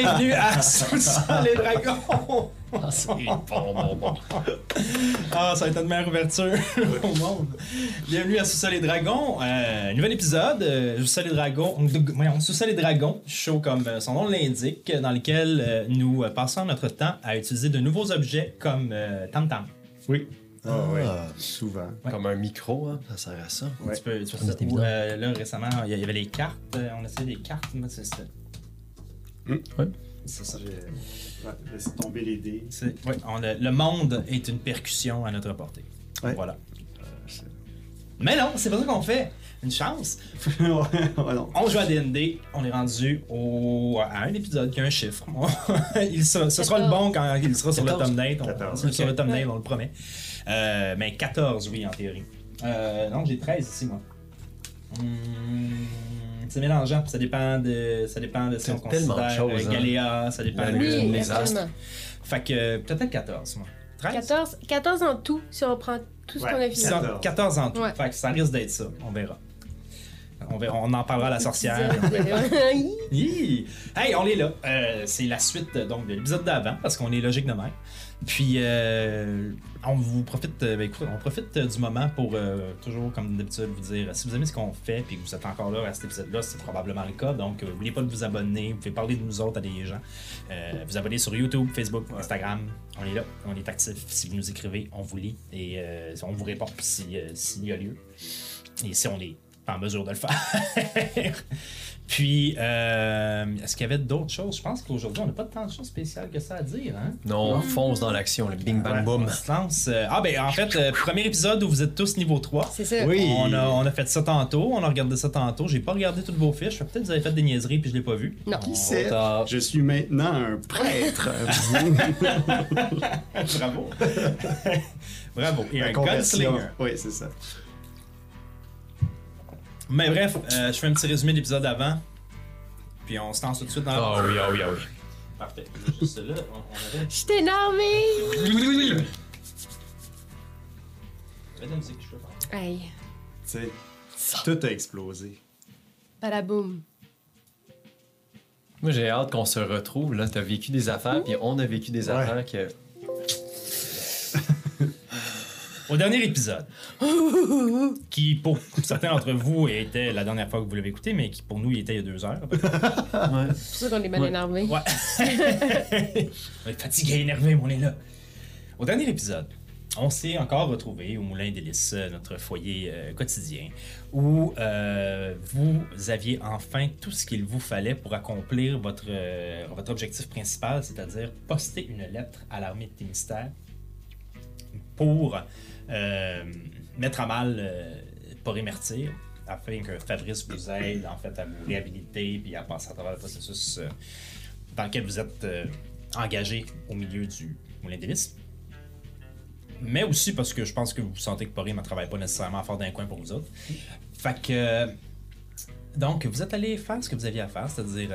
Bienvenue à Sous-Sol les Dragons! Ah, c'est bon, bon, bon. Ah, ça va être notre meilleure ouverture au monde. Bienvenue à Sous-Sol les Dragons. Euh, nouvel épisode, euh, Sous-Sol les Dragons. Sous-Sol show comme euh, son nom l'indique, dans lequel euh, nous passons notre temps à utiliser de nouveaux objets comme euh, Tam Tam. Oui. Ah, Ah. ouais. Souvent. Ouais. Comme un micro, hein, ça sert à ça. Ouais. Tu peux, tu peux ça. Ou, euh, là, récemment, il y avait les cartes. on essayait des cartes. Moi, c'est Ouais. C'est ça. Laissé tomber les dés. C'est- ouais, on a- le monde est une percussion à notre portée. Ouais. Voilà. Euh, Mais non, c'est pas ça qu'on fait. Une chance. ouais, ouais, non. On joue à D&D, on est rendu au, à un épisode qui a un chiffre. il sera- ce sera le bon quand il sera sur le 14. thumbnail. On, 14, Sur le thumbnail, Ouais. on le promet. Euh, mais 14, oui, en théorie. Euh, non, j'ai 13 ici, moi. Hum, c'est mélangeant, ça dépend de, ça dépend de si on considère euh, hein. Galéa, ça dépend La de... lune, Oui, les astres. Fait que euh, peut-être 14, moi. 13? 14, 14 en tout, si on prend tout ce Ouais. qu'on a fini. Ça- 14. 14 en tout. Ouais. Fait que ça risque d'être ça. On verra. On, verra. on en parlera à la sorcière. Hey, on est là. Euh, c'est la suite donc de l'épisode d'avant parce qu'on est logique de même. Puis euh, on vous profite, euh, ben, écoute, on profite euh, du moment pour euh, toujours comme d'habitude vous dire si vous aimez ce qu'on fait puis que vous êtes encore là à cet épisode-là, c'est probablement le cas. Donc euh, n'oubliez pas de vous abonner, vous pouvez parler de nous autres à des gens. Euh, vous abonner sur YouTube, Facebook, Instagram. On est là, on est actif. Si vous nous écrivez, on vous lit et on vous répond si, s'il y a lieu. Et si on est en mesure de le faire. Puis, euh, est-ce qu'il y avait d'autres choses? Je pense qu'aujourd'hui, on n'a pas tant de choses spéciales que ça à dire. Hein? Non, on fonce dans l'action, le bing bang Ouais, boom. on se lance. Euh, Ah, ben en fait, euh, premier épisode où vous êtes tous niveau 3. C'est ça. Oui. On a, on a fait ça tantôt, on a regardé ça tantôt. J'ai pas regardé toutes vos fiches. Peut-être que vous avez fait des niaiseries puis je l'ai pas vu. Non. Qui sait? Je suis maintenant un prêtre. Bravo. Bravo. Et un gunslinger. Oui, c'est ça. Mais bref, euh, je fais un petit résumé de l'épisode d'avant. Puis on se lance tout de suite dans Ah oui, ah oui, ah oui. Parfait. Juste là, on, on avait... Je. Il y avait de la musique, je peux. Aïe. Tu sais, tout a explosé. Badaboum. Moi, j'ai hâte qu'on se retrouve. Là, t'as vécu des affaires, puis on a vécu des Ouais. affaires que. Au dernier épisode, qui pour certains d'entre vous était la dernière fois que vous l'avez écouté, mais qui pour nous il était il y a deux heures. Ouais. C'est pour ça qu'on est mal Ouais. énervé. Ouais. on est fatigué, énervé, mais on est là. Au dernier épisode, on s'est encore retrouvé au Moulin des Lys, euh, notre foyer euh, quotidien, où euh, vous aviez enfin tout ce qu'il vous fallait pour accomplir votre, euh, votre objectif principal, c'est-à-dire poster une lettre à l'armée de Témistère pour euh, mettre à mal euh, Porymertyr, afin que Fabrice vous aide en fait à vous réhabiliter puis à passer à travers le processus euh, dans lequel vous êtes euh, engagé au milieu du Moulin Lys. Mais aussi parce que je pense que vous sentez que Pory ne travaille pas nécessairement fort d'un coin pour vous autres. Fait que. donc, vous êtes allé faire ce que vous aviez à faire, c'est-à-dire.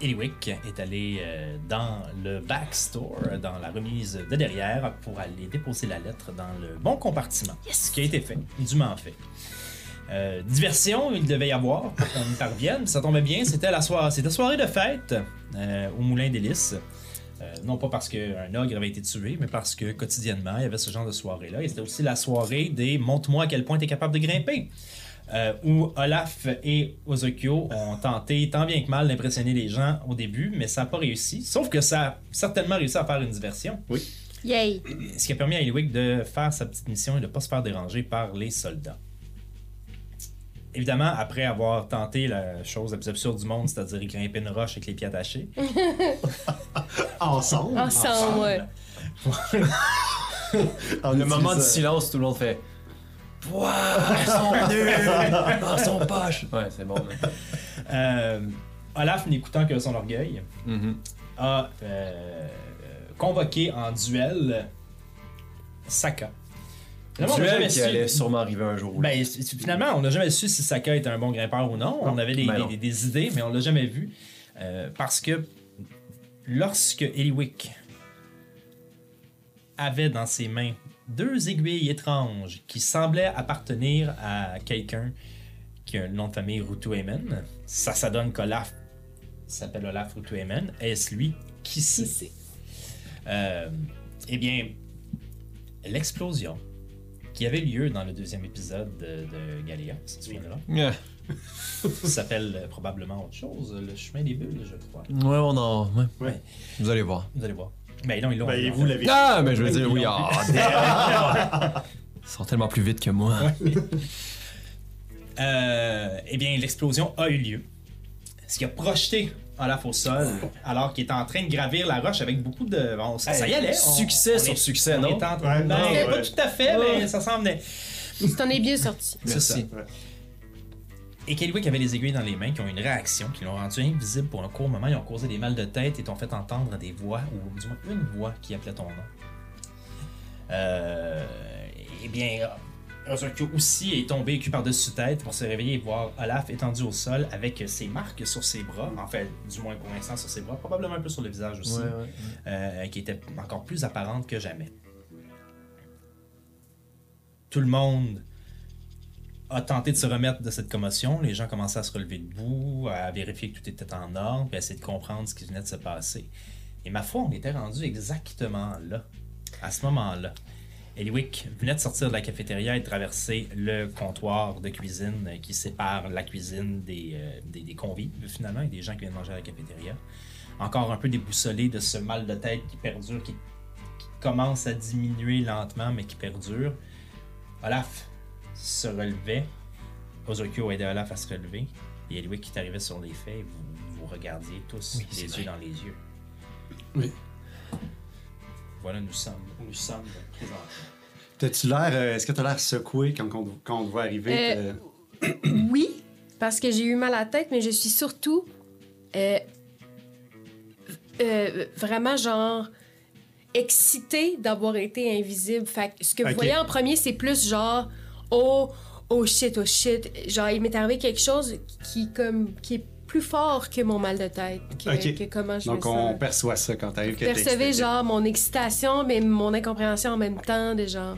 Eliwick est allé euh, dans le backstore, dans la remise de derrière, pour aller déposer la lettre dans le bon compartiment. Ce qui a été fait, dûment fait. Euh, diversion, il devait y avoir pour qu'on y parvienne. Ça tombait bien, c'était la soirée, c'était soirée de fête euh, au Moulin. Euh, non pas parce qu'un ogre avait été tué, mais parce que quotidiennement, il y avait ce genre de soirée-là. Et c'était aussi la soirée des Montre-moi à quel point tu es capable de grimper. Euh, où Olaf et Ozokyo ont tenté tant bien que mal d'impressionner les gens au début, mais ça n'a pas réussi. Sauf que ça a certainement réussi à faire une diversion. Yay. Ce qui a permis à Eliwick de faire sa petite mission et de ne pas se faire déranger par les soldats. Évidemment, après avoir tenté la chose la plus absurde du monde, c'est-à-dire grimper une roche avec les pieds attachés, Ensemble. Ensemble, ouais. On Le moment de silence, tout le monde fait. Pouah, elles sont nuls dans son poche. Ouais, c'est bon. mais- euh, Olaf, n'écoutant que son orgueil, Mhm. a euh, convoqué en duel Saka. Finalement, on n'a Duel jamais qui su- allait sûrement arriver un jour. Ben, c- c- finalement, on n'a jamais su si Saka était un bon grimpeur ou non. On avait des, ben des- non. des- des idées, mais on l'a jamais vu. Euh, parce que lorsque Eliwick avait dans ses mains deux aiguilles étranges qui semblaient appartenir à quelqu'un qui a le nom de famille Rutuemen, ça, ça donne qu'Olaf s'appelle Olaf Rutuemen. Est-ce lui? Qui sait? Euh, eh bien, l'explosion qui avait lieu dans le deuxième épisode de, de Galéa, ça souviendra, Yeah. s'appelle euh, probablement autre chose, le chemin des bulles, je crois. Ouais, on en. ouais. Ouais. Vous allez voir. Vous allez voir. Ben non, ils l'ont. Ben, ils l'ont vous fait. l'avez Ah, mais je veux dire, oui. Ah, damn. Ils sont tellement plus vite que moi. Euh, eh bien, l'explosion a eu lieu. Ce qui a projeté Olaf au sol alors qu'il était en train de gravir la roche avec beaucoup de. bon, ça, ça y allait. on- Succès on sur est- succès, on non? en train- Ouais, ben, non, Pas ouais. tout à fait, mais ça s'en venait. Tu t'en es bien sorti. Merci. Et Kellywick avait les aiguilles dans les mains qui ont une réaction, qui l'ont rendu invisible pour un court moment. Ils ont causé des mal de tête et t'ont fait entendre des voix, ou du moins une voix qui appelait ton nom. Euh, eh bien, Ozokyo aussi est tombé cul par-dessus tête pour se réveiller et voir Olaf étendu au sol avec ses marques sur ses bras, en fait, du moins pour l'instant sur ses bras, probablement un peu sur le visage aussi, Ouais, ouais. euh, qui était encore plus apparente que jamais. Tout le monde a tenté de se remettre de cette commotion. Les gens commençaient à se relever debout, à vérifier que tout était en ordre, puis à essayer de comprendre ce qui venait de se passer. Et ma foi, on était rendu exactement là, à ce moment-là. Eliwick venait de sortir de la cafétéria et de traverser le comptoir de cuisine qui sépare la cuisine des, euh, des convives, finalement, et des gens qui viennent manger à la cafétéria. Encore un peu déboussolé de ce mal de tête qui perdure, qui, qui commence à diminuer lentement, mais qui perdure. Olaf se relevait. Ozokyo aidait Olaf à se relever. Et Eliwick qui t'arrivait sur les faits, et vous vous regardiez tous Oui, les vrai. yeux dans les yeux. Oui. Voilà, nous sommes nous sommes présentement. T'as-tu l'air. euh, Est-ce que t'as l'air secoué quand on, quand on te voit arriver? Euh, t'as- Oui, parce que j'ai eu mal à la tête, mais je suis surtout euh, euh, vraiment genre excitée d'avoir été invisible. Fait que ce que vous voyez en premier, c'est plus genre oh oh shit oh shit. Genre il m'est arrivé quelque chose qui comme qui est plus fort que mon mal de tête, que, comment je Donc on perçoit ça quand t'arrives que Percevez genre mon excitation, mais mon incompréhension en même temps de genre.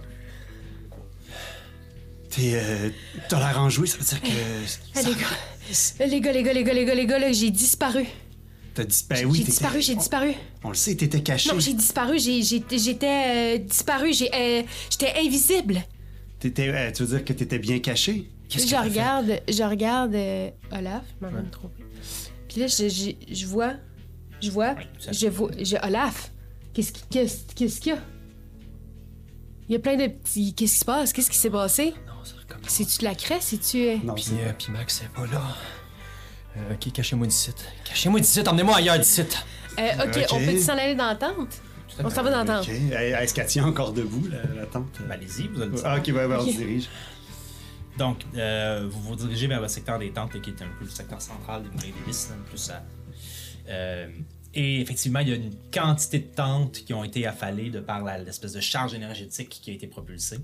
T'es. euh, T'as l'air enjoué, ça veut dire que. Ah, les gars, les gars, les gars, les gars, les gars, les gars, là, j'ai disparu. T'as. Ben oui, j'ai disparu, j'ai disparu. On, on le sait, t'étais caché. Non, j'ai disparu, j'étais euh, disparu, euh, j'étais invisible. T'étais, euh, tu veux dire que t'étais bien caché? Qu'est-ce que je regarde, je regarde euh, Olaf, je m'en trompé. Puis là, je, je, je vois, je vois, je vois, je, Olaf, qu'est-ce qui- qu'est-ce qu'est-ce qu'il y a? Il y a plein de petits. Qu'est-ce qui se passe? Qu'est-ce qui s'est passé? Non, ça recommence. C'est-tu de la craie? C'est-tu. euh, Non, Puis, c'est euh, puis Max, c'est pas là. Euh, ok, cachez-moi du site. Cachez-moi du site, emmenez-moi ailleurs du site. euh, ok, Ok. on peut s'en aller dans la tente? On s'en va dans la tente. Est-ce qu'elle tient encore debout, la, la tente? Ben, Allez-y, vous allez le Ah, ok, ouais, ouais, on se dirige. Donc, euh, vous vous dirigez vers le secteur des tentes, qui est un peu le secteur central des Moulins là, plus à. Euh, et effectivement, il y a une quantité de tentes qui ont été affalées de par l'espèce de charge énergétique qui a été propulsée.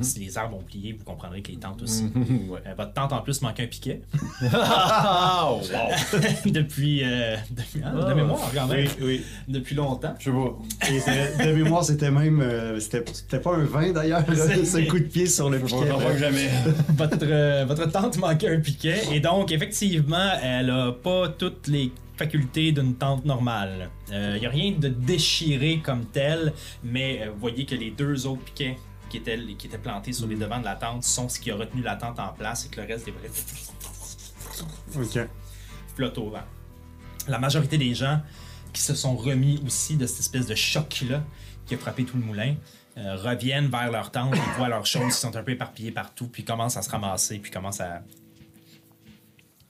Si les arbres ont plié, vous comprendrez que les tentes aussi. ouais. Euh, votre tente en plus manque un piquet wow. depuis, euh, depuis- hein, de Ah. mémoire quand même, Oui, oui. depuis longtemps. Je sais pas. Et de mémoire, c'était même. euh, c'était pas un vin d'ailleurs, C'est- ce coup de pied sur le Je piquet. jamais. votre, votre tante manquait un piquet et donc effectivement elle a pas toutes les facultés d'une tente normale. Il n'y a rien de déchiré comme tel, mais vous voyez que les deux autres piquets qui étaient, qui étaient plantés sur les devants de la tente sont ce qui a retenu la tente en place et que le reste des briques Ok. flotte au vent. La majorité des gens qui se sont remis aussi de cette espèce de choc-là qui a frappé tout le moulin euh, reviennent vers leur tente et voient leurs choses qui sont un peu éparpillées partout, puis commencent à se ramasser, puis commencent à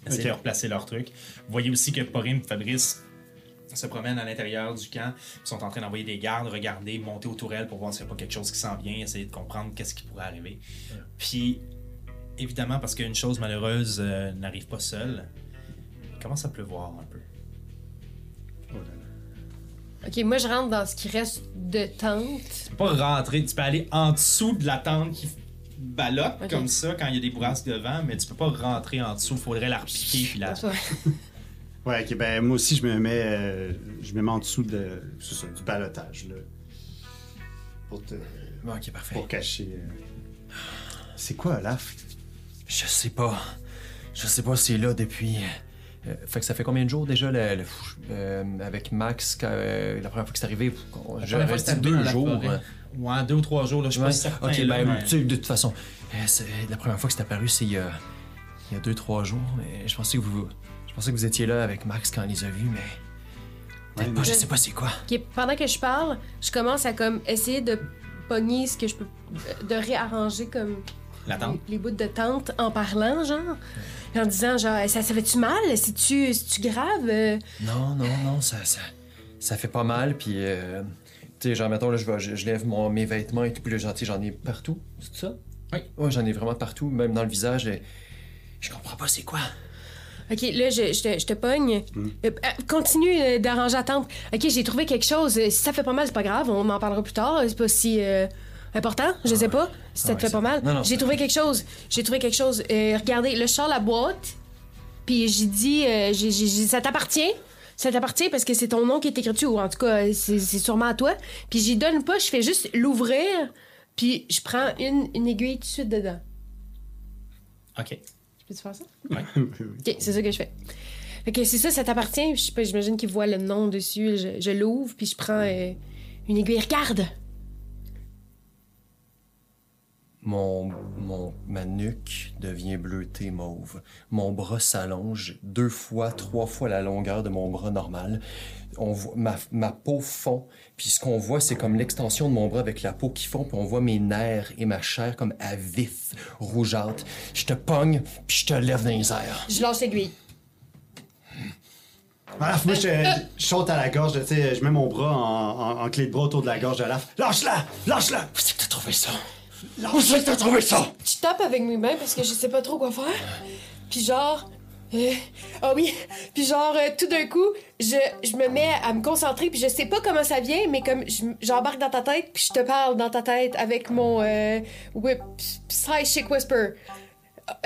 essayer Ok. de replacer leurs trucs. Vous voyez aussi que Porim et Fabrice se promènent à l'intérieur du camp, ils sont en train d'envoyer des gardes, regarder, monter aux tourelles pour voir s'il n'y a pas quelque chose qui s'en vient, essayer de comprendre qu'est-ce qui pourrait arriver. Puis, évidemment, parce qu'une chose malheureuse euh, n'arrive pas seule, il commence à pleuvoir un peu? Oh là là. Ok, moi je rentre dans ce qui reste de tente. Tu peux pas rentrer, tu peux aller en dessous de la tente qui ballotte Ok. comme ça quand il y a des bourrasques de vent, mais tu peux pas rentrer en dessous, faudrait la repiquer puis la... Ouais, ok, ben moi aussi, je me mets, euh, je me mets en dessous de, ça, du balotage, là. Pour, te, Bon, ok, parfait. pour cacher. euh. C'est quoi, Olaf? Je sais pas. Je sais pas s'il est là depuis. Euh, fait que ça fait combien de jours déjà le, le- euh, avec Max quand, euh, la première fois que c'est arrivé? J'aurais dit deux jours. Ouais, deux ou trois jours, là, je Ouais. certain. Ok, là, ben, mais- tu sais, de toute façon, euh, la première fois que c'est apparu, c'est il y a, il y a deux, trois jours. Mais je pensais que vous, je pensais que vous étiez là avec Max quand on les a vus, mais peut-être Ouais, pas. Je sais pas c'est quoi. Ok, pendant que je parle, je commence à comme essayer de pogner ce que je peux. de réarranger comme La tente. les bouts de tente en parlant, genre. En disant, genre, ça, ça fait-tu mal? C'est-tu grave? Euh, Non, non, non, ça, ça, ça fait pas mal. Puis, euh, tu sais, genre, mettons, là, je, vais- je, je lève mon, mes vêtements et tout, puis là, genre, j'en ai partout. C'est ça? Oui. Ouais, j'en ai vraiment partout, même dans le visage. et je comprends pas c'est quoi. Ok, là, je, je te, je te pogne. Euh, euh, continue euh, d'arranger la tente. Ok, j'ai trouvé quelque chose. Si ça fait pas mal, c'est pas grave. On en parlera plus tard. C'est pas si euh, important. Je sais pas. Si ça Ah te fait pas mal. J'ai trouvé quelque chose. J'ai trouvé quelque chose. Regardez, là, je sors la boîte. Puis j'ai dit, j'ai- j'ai- j'ai- ça t'appartient. Ça t'appartient parce que c'est ton nom qui est écrit dessus, ou en tout cas, c'est c'est sûrement à toi. Puis j'y donne pas, je fais juste l'ouvrir, puis je prends une, une aiguille tout de suite dedans. Ok. Peux-tu faire ça? Oui, oui. Ok, c'est ça que je fais. Ok, c'est ça, ça t'appartient. J'imagine qu'il voit le nom dessus. Je, je l'ouvre, puis je prends euh, une aiguille. Regarde! Mon, mon, ma nuque devient bleutée mauve. Mon bras s'allonge deux fois, trois fois la longueur de mon bras normal. On voit, ma, ma peau fond, puis ce qu'on voit, c'est comme l'extension de mon bras avec la peau qui fond, puis on voit mes nerfs et ma chair comme à vif, rougeâtre. Je te pogne, puis je te lève dans les airs. Je lâche l'aiguille. Olaf, moi, je, je saute à la gorge, tu sais, je mets mon bras en, en- en clé de bras autour de la gorge de Olaf. Lâche-la! Lâche-la! Où c'est que t'as trouvé ça? Où c'est que t'as trouvé ça? Je tape avec mes mains parce que je sais pas trop quoi faire. Puis genre. euh, Ah oui, puis genre, euh, tout d'un coup, je, je me mets à me concentrer, puis je sais pas comment ça vient, mais comme je- j'embarque dans ta tête, puis je te parle dans ta tête avec mon euh, whip, psychic whisper.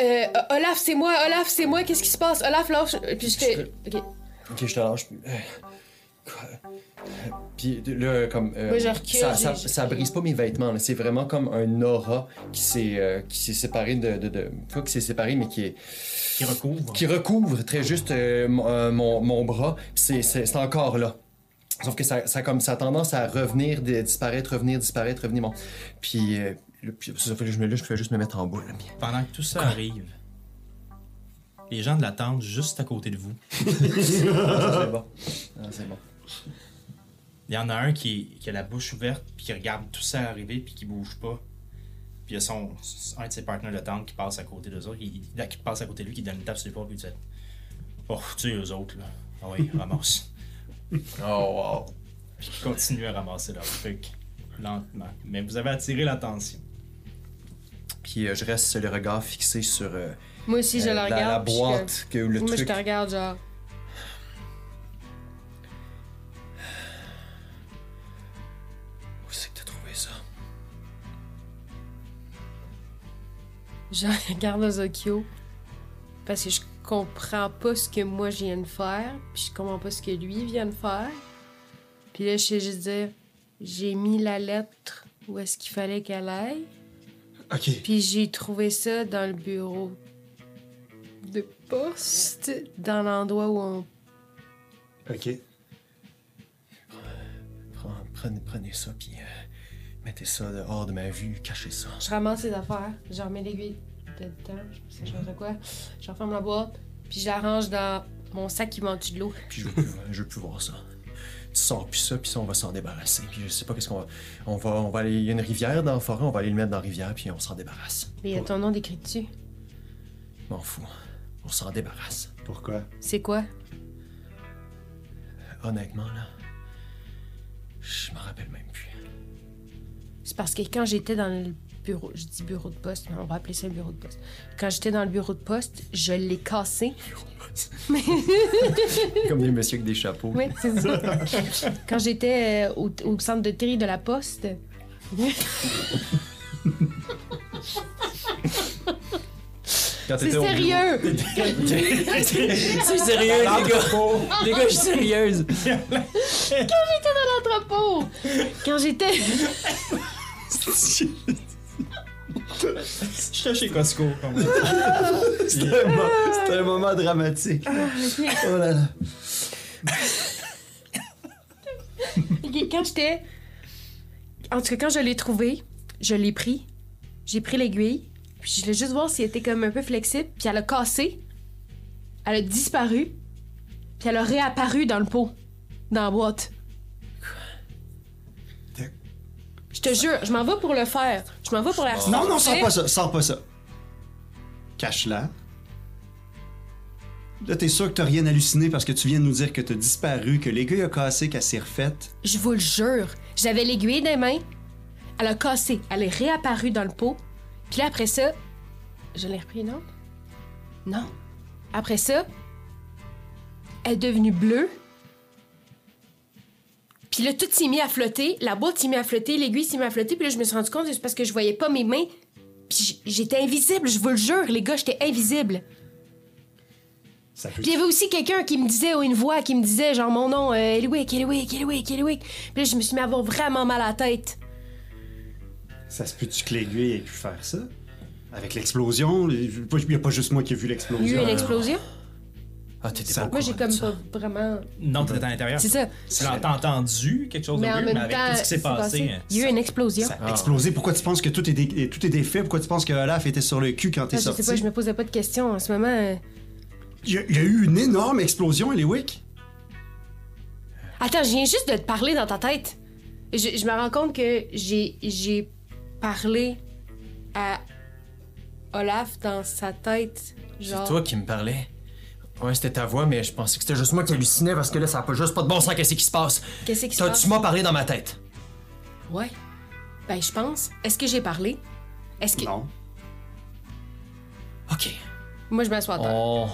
Euh, Olaf, c'est moi, Olaf, c'est moi, qu'est-ce qui se passe? Olaf, lâche. Puis je te. Ok. Ok, je te lâche. Quoi? Puis là, comme. euh, je recule, ça, ça, ça brise pas mes vêtements, là. c'est vraiment comme un aura qui s'est euh, qui s'est séparé de. de, de- pas qui s'est séparé, mais qui est. Qui recouvre. qui recouvre très juste euh, mon, euh, mon, mon bras. C'est c'est- c'est encore là. Sauf que ça, ça, comme, ça a tendance à revenir, de- disparaître, revenir, disparaître, revenir. Bon. Puis, euh, là, puis ça fait que je me, là, je fais juste me mettre en boule. Pendant que tout ça arrive, les gens de la tente juste à côté de vous, Ah, c'est bon. Ah, c'est bon. Il y en a un qui, qui a la bouche ouverte, puis qui regarde tout ça arriver, puis qui bouge pas. Puis il y a son, un de ses partenaires de tente qui passe à côté d'eux autres, qui, qui passe à côté de lui, qui donne une tape sur l'épaule, puis il dit Oh, tu sais, eux autres, là. Ah oui, ramasse. Oh, wow. Puis qui continue à ramasser leur truc, lentement. Mais vous avez attiré l'attention. Puis euh, je reste le regard fixé sur euh, Moi aussi, je euh, la la, regarde. la puis je- boîte, que le Moi, je truc. te regarde, genre. Je regarde Ozokyo parce que je comprends pas ce que moi je viens de faire, puis je comprends pas ce que lui vient de faire. Puis là, je sais juste dire, j'ai mis la lettre où est-ce qu'il fallait qu'elle aille, Ok. puis j'ai trouvé ça dans le bureau de poste, dans l'endroit où on... Ok. Prenez, prenez ça, puis euh, mettez ça hors de ma vue, cachez ça. Je ramasse les affaires, je remets l'aiguille dedans, je sais pas quoi, je referme la boîte, puis je la range dans mon sac qui manque de l'eau. Puis je veux plus, je veux plus voir ça. Tu sors puis ça, puis ça, on va s'en débarrasser. Puis je sais pas qu'est-ce qu'on va... On va, on va aller... Il y a une rivière dans la forêt, on va aller le mettre dans la rivière, puis on s'en débarrasse. Mais il y a ton nom décrit dessus. M'en fous. On s'en débarrasse. Pourquoi? C'est quoi? Honnêtement, là... Je m'en rappelle même plus. C'est parce que quand j'étais dans le bureau, je dis bureau de poste, mais on va appeler ça le bureau de poste. Quand j'étais dans le bureau de poste, je l'ai cassé. Comme des messieurs avec des chapeaux. Oui, c'est ça. quand j'étais euh, au, au centre de tri de la poste. Quand C'est sérieux! C'est sérieux, les gars! les gars, je suis sérieuse! dans l'entrepôt! Quand j'étais. J'étais chez Costco. C'était un, mo- c'était un moment dramatique. Oh là là. Ok, Quand j'étais. En tout cas, quand je l'ai trouvé, je l'ai pris. J'ai pris l'aiguille. Puis je voulais juste voir si elle était comme un peu flexible. Puis elle a cassé. Elle a disparu. Puis elle a réapparu dans le pot. Dans la boîte. Je te jure, je m'en vais pour le faire. Je m'en vais pour la Non, non, sors pas ça, sors pas ça. Cache-la. Là, t'es sûr que t'as rien halluciné parce que tu viens de nous dire que t'as disparu, que l'aiguille a cassé, qu'elle s'est refaite? Je vous le jure. J'avais l'aiguille des mains. Elle a cassé. Elle est réapparue dans le pot. Puis là, après ça. Je l'ai repris, non? Non. Après ça. Elle est devenue bleue. Puis là, tout s'est mis à flotter. La boîte s'est mis à flotter. L'aiguille s'est mis à flotter. Puis là, je me suis rendu compte que c'est parce que je voyais pas mes mains. Puis j'étais invisible, je vous le jure, les gars, j'étais invisible. Ça peut... Puis il y avait aussi quelqu'un qui me disait, ou une voix qui me disait, genre mon nom, euh, Eliwick, Eliwick, Eliwick, Eliwick. Puis là, je me suis mis à avoir vraiment mal à la tête. Ça se peut-tu que l'aiguille ait pu faire ça? Avec l'explosion? Il n'y a pas juste moi qui ai vu Il y a l'explosion. eu une explosion? Ah, t'étais pas Moi, j'ai comme ça. pas vraiment. Non, t'étais à l'intérieur. C'est ça. Tu l'as t'as entendu quelque chose Mais de en weird, même mais avec temps, tout ce qui s'est passé. Il y a eu une explosion. Ça a explosé. Pourquoi tu penses que tout est, dé- tout est défait? Pourquoi tu penses que Olaf était sur le cul quand t'es Ah, je sorti? sais pas, je me posais pas de questions en ce moment. euh. il, y a, il y a eu une énorme explosion, Eliwick. Attends, je viens juste de te parler dans ta tête. Je, je me rends compte que j'ai j'ai parlé à Olaf dans sa tête. Genre. C'est toi qui me parlais. Ouais, c'était ta voix, mais je pensais que c'était juste moi qui hallucinais parce que là, ça a pas juste pas de bon sens. Qu'est-ce qui se passe? Qu'est-ce qui se passe? Tu m'as parlé dans ma tête? Ouais. Ben, je pense. Est-ce que j'ai parlé? Est-ce que. Non. Ok. Moi, je m'assois à terre. On...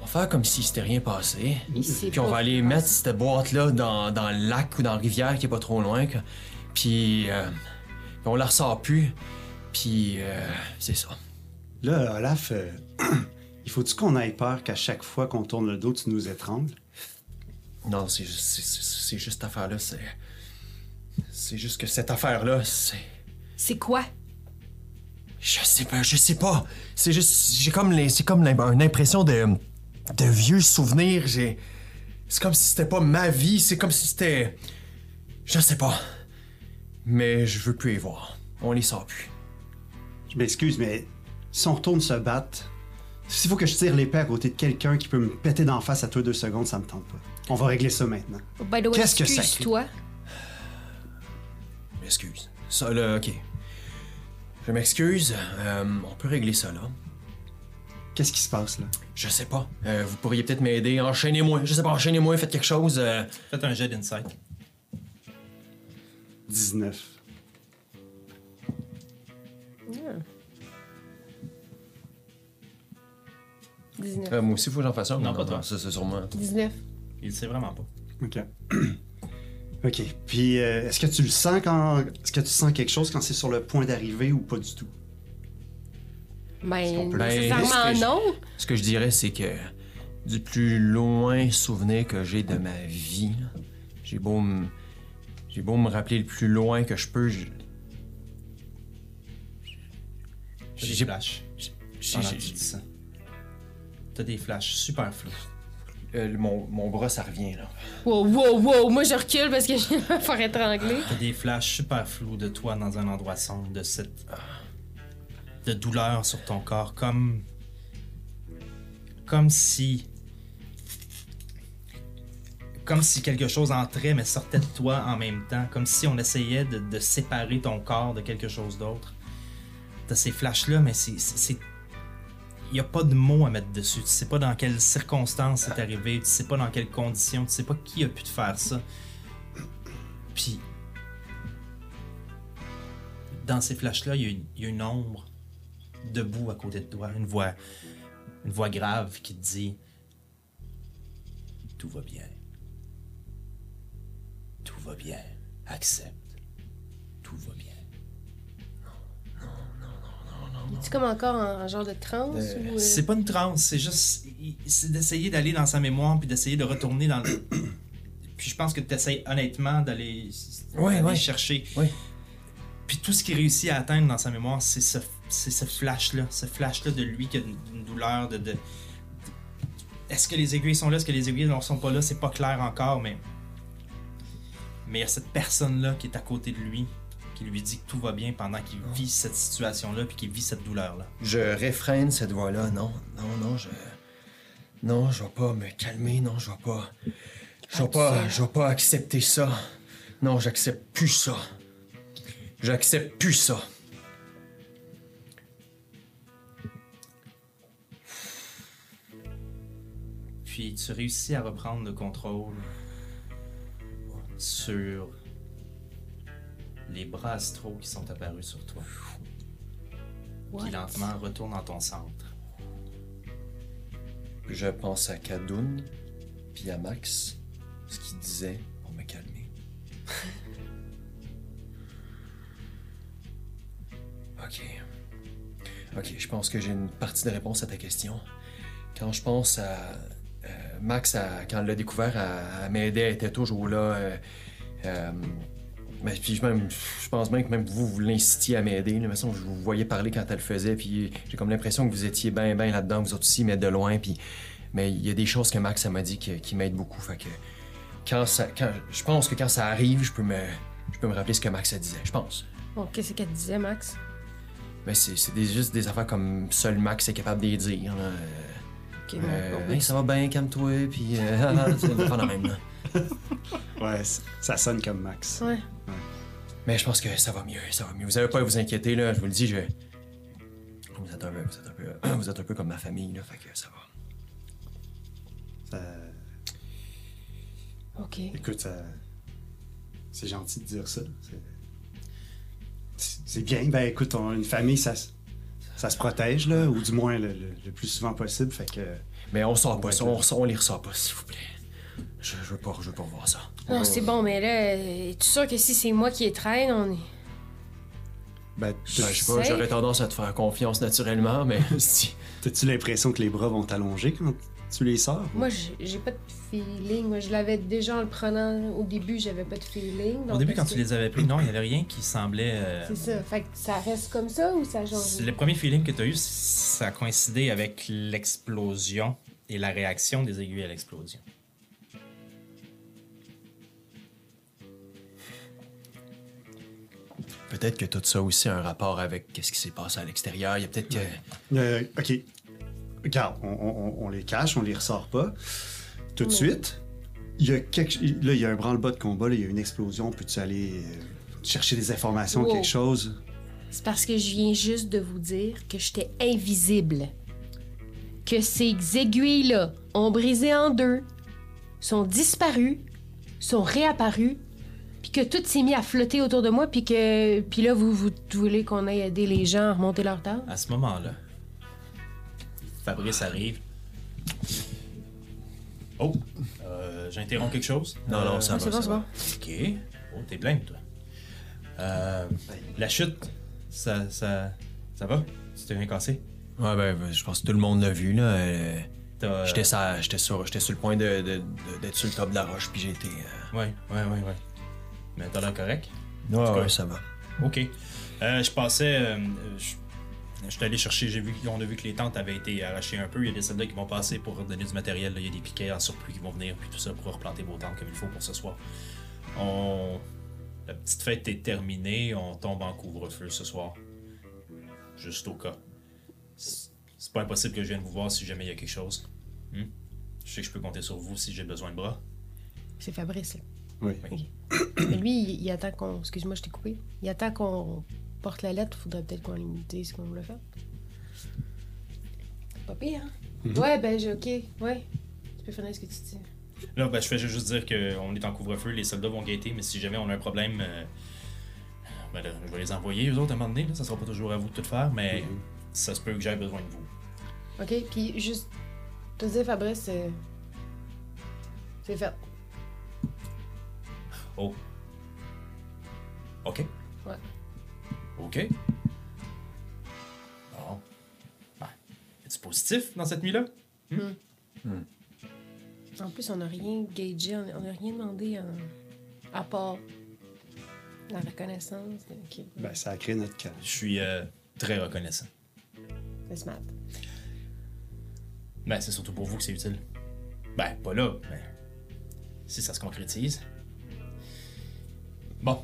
on va faire comme si c'était rien passé. Puis on pas va aller passé. mettre cette boîte-là dans, dans le lac ou dans la rivière qui est pas trop loin. que- Puis, euh, puis on la ressort plus. Puis euh, c'est ça. Là, Olaf, euh, il faut-tu qu'on ait peur qu'à chaque fois qu'on tourne le dos, tu nous étrangles? Non, c'est juste, c'est- c'est- c'est juste cette affaire-là. C'est, c'est juste que cette affaire-là, c'est. C'est quoi? Je sais pas, je sais pas. C'est juste, j'ai comme les, c'est comme une impression de, de vieux souvenirs. J'ai, c'est comme si c'était pas ma vie. C'est comme si c'était, je sais pas. Mais je veux plus y voir. On les sort plus. Je m'excuse, mais si on retourne se battre, s'il faut que je tire l'épée à côté de quelqu'un qui peut me péter d'en face à toi deux secondes, ça me tente pas. On va régler ça maintenant. By the way, Qu'est-ce que ça excuse-toi. M'excuse. Ça là, ok. Je m'excuse. Euh, on peut régler ça là. Qu'est-ce qui se passe là? Je sais pas. Euh, vous pourriez peut-être m'aider. Enchaînez-moi. Je sais pas, enchaînez-moi. Faites quelque chose. euh. Faites un jet d'insight. 19. 19. Euh, moi aussi, faut que j'en fasse un. Non, pas toi. Ça, c'est sur moi. 19. Il le sait vraiment pas. OK. OK. Puis, euh, est-ce que tu le sens quand. Est-ce que tu sens quelque chose quand c'est sur le point d'arriver ou pas du tout? Ben, peut- Ben, nécessairement je- non. Ce que je dirais, c'est que du plus loin souvenir que j'ai de ma vie, j'ai beau me. J'ai beau me rappeler le plus loin que je peux. je- J'ai- j'ai- j'ai- T'as des flashs super flous. euh, mon, mon bras, ça revient, là. Wow, wow, wow. Moi, je recule parce que je vais me faire étrangler. T'as des flashs super flous de toi dans un endroit sombre, de cette. de douleur sur ton corps, comme. comme si. comme si quelque chose entrait mais sortait de toi en même temps, comme si on essayait de, de séparer ton corps de quelque chose d'autre. T'as ces flashs-là, mais c'est. Il n'y a pas de mots à mettre dessus. Tu sais pas dans quelles circonstances c'est arrivé, tu sais pas dans quelles conditions, tu sais pas qui a pu te faire ça. Puis, dans ces flashs-là, il y a une ombre debout à côté de toi, une voix, une voix grave qui te dit Tout va bien. Tout va bien. Accepte. Tout va bien. Es-tu comme encore en, en genre de transe ou. euh, C'est pas une transe, c'est juste. C'est d'essayer d'aller dans sa mémoire puis d'essayer de retourner dans le. Puis je pense que tu essayes honnêtement d'aller Ouais, d'aller ouais. chercher. Ouais. Puis tout ce qu'il réussit à atteindre dans sa mémoire, c'est ce, flash-là, ce flash-là de lui qui a une, une douleur, de- Est-ce que les aiguilles sont là, est-ce que les aiguilles ne sont pas là, c'est pas clair encore, mais. Mais il y a cette personne-là qui est à côté de lui, qui lui dit que tout va bien pendant qu'il vit cette situation-là, puis qu'il vit cette douleur-là. Je réfrène cette voix-là. Non, non, non, je. Non, je vais pas me calmer. Non, je vais pas. Je vais pas. Je vais pas accepter ça. Non, j'accepte plus ça. J'accepte plus ça. Puis tu réussis à reprendre le contrôle sur les bras astraux qui sont apparus sur toi. What? Qui lentement retournent dans ton centre. Je pense à Kadoun, puis à Max, ce qu'il disait pour me calmer. ok. Ok, je pense que j'ai une partie de réponse à ta question. Quand je pense à. euh, Max, à- quand elle l'a découvert, à, à m'aider, elle était toujours là. euh, euh, mais puis je, même, je pense même que même vous, vous l'incitiez à m'aider. De toute façon, je vous voyais parler quand elle le faisait, puis j'ai comme l'impression que vous étiez bien, bien là-dedans, vous autres aussi, mais de loin. Puis, mais il y a des choses que Max m'a dit qui, qui m'aident beaucoup. Fait que quand ça, quand, je pense que quand ça arrive, je peux me, je peux me rappeler ce que Max elle disait. Je pense. Bon, qu'est-ce qu'elle disait, Max? Mais c'est, c'est des- juste des affaires comme seul Max est capable de les dire. là. Ok, Euh, bon, bon, Hey, ça va bien, calme-toi, puis euh, c'est pas la même. là. Ouais, ça sonne comme Max. Ouais. Mais je pense que ça va mieux, ça va mieux. Vous avez pas à vous inquiéter, là, je vous le dis, je... Vous êtes un peu, vous êtes un peu, vous êtes un peu comme ma famille, là, fait que ça va. Ça- Ok. Écoute, ça- c'est gentil de dire ça. C'est- bien. Ben écoute, on une famille, ça, se- ça se protège, là, ou du moins le, le- le plus souvent possible. Fait que. Mais on sort pas on, on les ressort pas, s'il vous plaît. Je, je veux pas, je veux pas voir ça. Non, c'est bon, mais là, es-tu sûr que si c'est moi qui les traîne, on est. Ben, Ben, je sais pas, j'aurais tendance à te faire confiance naturellement, mais si. t'as-tu l'impression que les bras vont t'allonger quand tu les sors? Moi, j'ai pas de feeling. Moi, je l'avais déjà en le prenant au début, j'avais pas de feeling. Au début, quand tu les avais pris, non, il n'y avait rien qui semblait. euh, C'est ça. Fait que ça reste comme ça ou ça change? Le premier feeling que tu as eu, ça a coïncidé avec l'explosion et la réaction des aiguilles à l'explosion. Peut-être que tout ça aussi a un rapport avec ce qui s'est passé à l'extérieur. Il y a peut-être que. Euh, ok. Regarde, on, on- on les cache, on les ressort pas. Tout de suite, il y a quelque... là, il y a un branle-bas de combat, là, il y a une explosion. Peux-tu aller euh, chercher des informations, Wow. quelque chose? C'est parce que je viens juste de vous dire que j'étais invisible. Que ces aiguilles-là ont brisé en deux, sont disparues, sont réapparues, puis que tout s'est mis à flotter autour de moi, puis que. Puis là, vous, vous voulez qu'on aille aider les gens à remonter leur table? À ce moment-là, Fabrice arrive. Oh, euh, j'interromps quelque chose? Non, non, Euh, ça c'est va. bon, ça c'est va. bon. Ok. Oh, t'es plein, toi. Euh, la chute, ça, ça, ça va? Tu t'es rien cassé? Ouais, ben, ben, je pense que tout le monde l'a vu, là. euh, J'étais sur, j'étais sur, j'étais sur le point de, de- de- d'être sur le top de la roche, puis j'ai été. euh, Ouais, ouais, ouais, ouais. Mais t'as l'air correct? Ouais, cas, ouais, ça va. Ok. Euh, je passais. euh, je J'étais allé chercher, j'ai vu qu'on a vu que les tentes avaient été arrachées un peu. Il y a des soldats qui vont passer pour donner du matériel. là. Il y a des piquets en surplus qui vont venir, puis tout ça pour replanter vos tentes comme il faut pour ce soir. On... La petite fête est terminée, on tombe en couvre-feu ce soir. Juste au cas. C'est c'est pas impossible que je vienne vous voir si jamais il y a quelque chose. Hmm? Je sais que je peux compter sur vous si j'ai besoin de bras. C'est Fabrice, là. Oui. Mais lui, il, il attend qu'on. Excuse-moi, je t'ai coupé. Il attend qu'on porte la lettre. Faudrait peut-être qu'on lui dise qu'on l'a fait. Pas pire, hein? Ouais, ben, j'ai. Ok, ouais. Tu peux finir ce que tu dis. Là, ben, je fais juste dire qu'on est en couvre-feu, les soldats vont guetter, mais si jamais on a un problème, euh, ben là, je vais les envoyer, eux autres, à un moment donné. Là, ça sera pas toujours à vous de tout faire, mais ça se peut que j'aie besoin de vous. Ok, puis juste. Te dire, Fabrice, c'est. C'est fait. Oh. OK. Ouais. OK. Bon. Ben, es-tu positif dans cette nuit-là? En plus, on n'a rien gagé, on n'a rien demandé en- à part la reconnaissance. de- ok. Ben, ça a créé notre cas. Je suis. euh, très reconnaissant. C'est smart. Ben, c'est surtout pour vous que c'est utile. Ben, pas là, mais si ça se concrétise. Bon,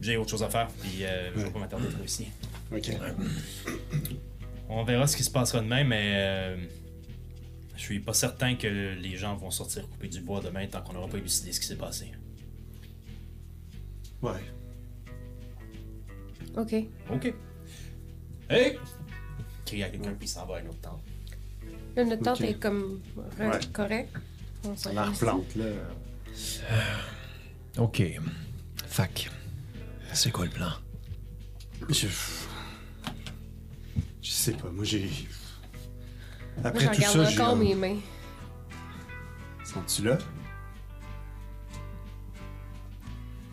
j'ai autre chose à faire, puis euh, je vais pas m'attarder trop ici. Ok. On verra ce qui se passera demain, mais euh, je suis pas certain que les gens vont sortir couper du bois demain tant qu'on n'aura pas élucidé ce qui s'est passé. Ouais. OK. Ok. Hey! Crie à quelqu'un, puis il s'en va à une autre tente. Là, notre tente Ok. est comme re- Ouais. correcte. On s'en On la replante, là. Ok. Fac. C'est quoi le plan? Je. Je sais pas, moi j'ai. Moi, Après je tout regarde ça, j'ai. encore mes mains. Sont-tu là?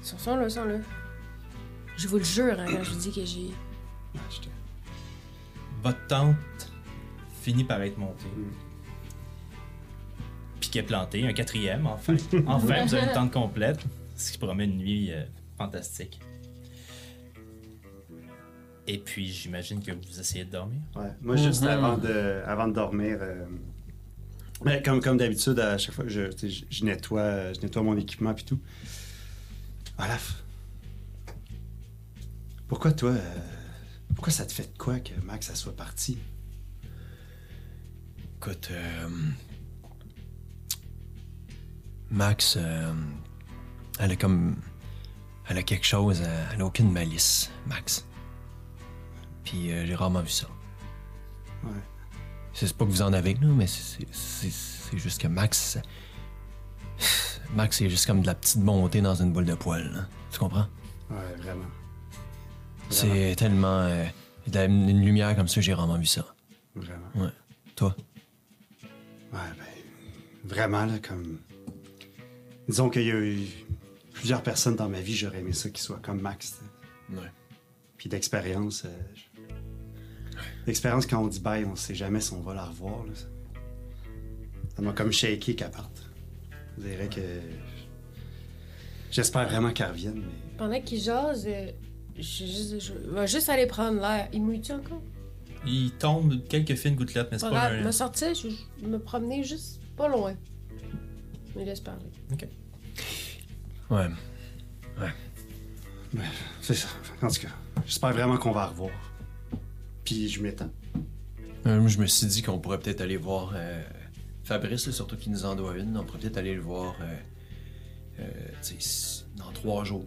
Ils sont, sont là, ils sont là. Je vous le jure, hein, quand je vous dis que j'ai. Ah, te- Votre tente finit par être montée. Mm. Piquet planté, un quatrième, enfin. Enfin, vous avez une tente complète, ce qui promet une nuit euh, fantastique. Et puis, j'imagine que vous essayez de dormir. Ouais. Moi, juste Mhm. avant, de, avant de dormir, euh, ben, comme, comme d'habitude, à chaque fois, je, sais, je, je nettoie, je nettoie mon équipement et tout. Olaf, pourquoi toi, euh, pourquoi ça te fait de quoi que Max, ça soit parti? Écoute, euh, Max, euh, elle a comme. Elle a quelque chose, euh, elle a aucune malice, Max. Puis euh, j'ai rarement vu ça. Ouais. C'est pas que vous en avez, là, mais c'est- juste que Max. Max, c'est juste comme de la petite bonté dans une boule de poil, là. Tu comprends? Ouais, vraiment. C'est tellement. euh, de la- une lumière comme ça, j'ai rarement vu ça. Vraiment. Ouais. Toi? Ouais, ben, vraiment, là, comme. Disons qu'il y a eu plusieurs personnes dans ma vie, j'aurais aimé ça qu'ils soient comme Max. Ouais. Puis d'expérience. euh, D'expérience, quand on dit bye, on sait jamais si on va la revoir. Là. Ça m'a comme shaké qu'elle parte. Je dirais que. J'espère vraiment qu'elle revienne, mais. Pendant qu'ils jasent, euh, je, je- je vais juste aller prendre l'air. Il mouille-tu encore? Il tombe quelques fines gouttelettes, mais c'est Pas grave, un... me sortir, je, je me promener juste pas loin. Je me laisse parler. Ouais. C'est ça. En tout cas, j'espère vraiment qu'on va la revoir. Puis je m'étends. Euh, je me suis dit qu'on pourrait peut-être aller voir euh, Fabrice, surtout qu'il nous en doit une. On pourrait peut-être aller le voir euh, euh, dans trois jours.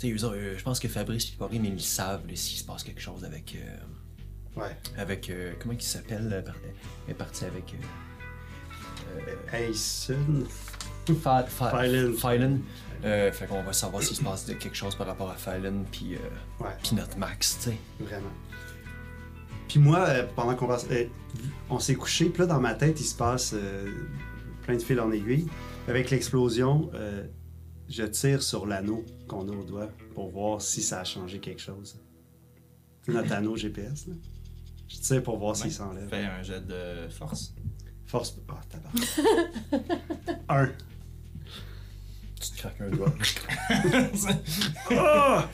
je pense que Fabrice et Paris, mais ils savent s'il se passe quelque chose avec. Ouais. avec euh, comment il s'appelle Elle est partie avec. Ayson. Fa- Fa- Phelan. Euh, fait qu'on va savoir s'il se passe de quelque chose par rapport à puis, euh, Ouais, puis notre Max, tu sais. vraiment. Puis moi, euh, pendant qu'on va. euh, on s'est couché, puis là, dans ma tête, il se passe plein de fils en aiguille. Avec l'explosion, je tire sur l'anneau qu'on a au doigt pour voir si ça a changé quelque chose. Notre anneau GPS, là. Je tire pour voir s'il s'enlève. Fais un jet de force. Force. Ah, tabarnak. Un. Tu te craques un doigt. Ah!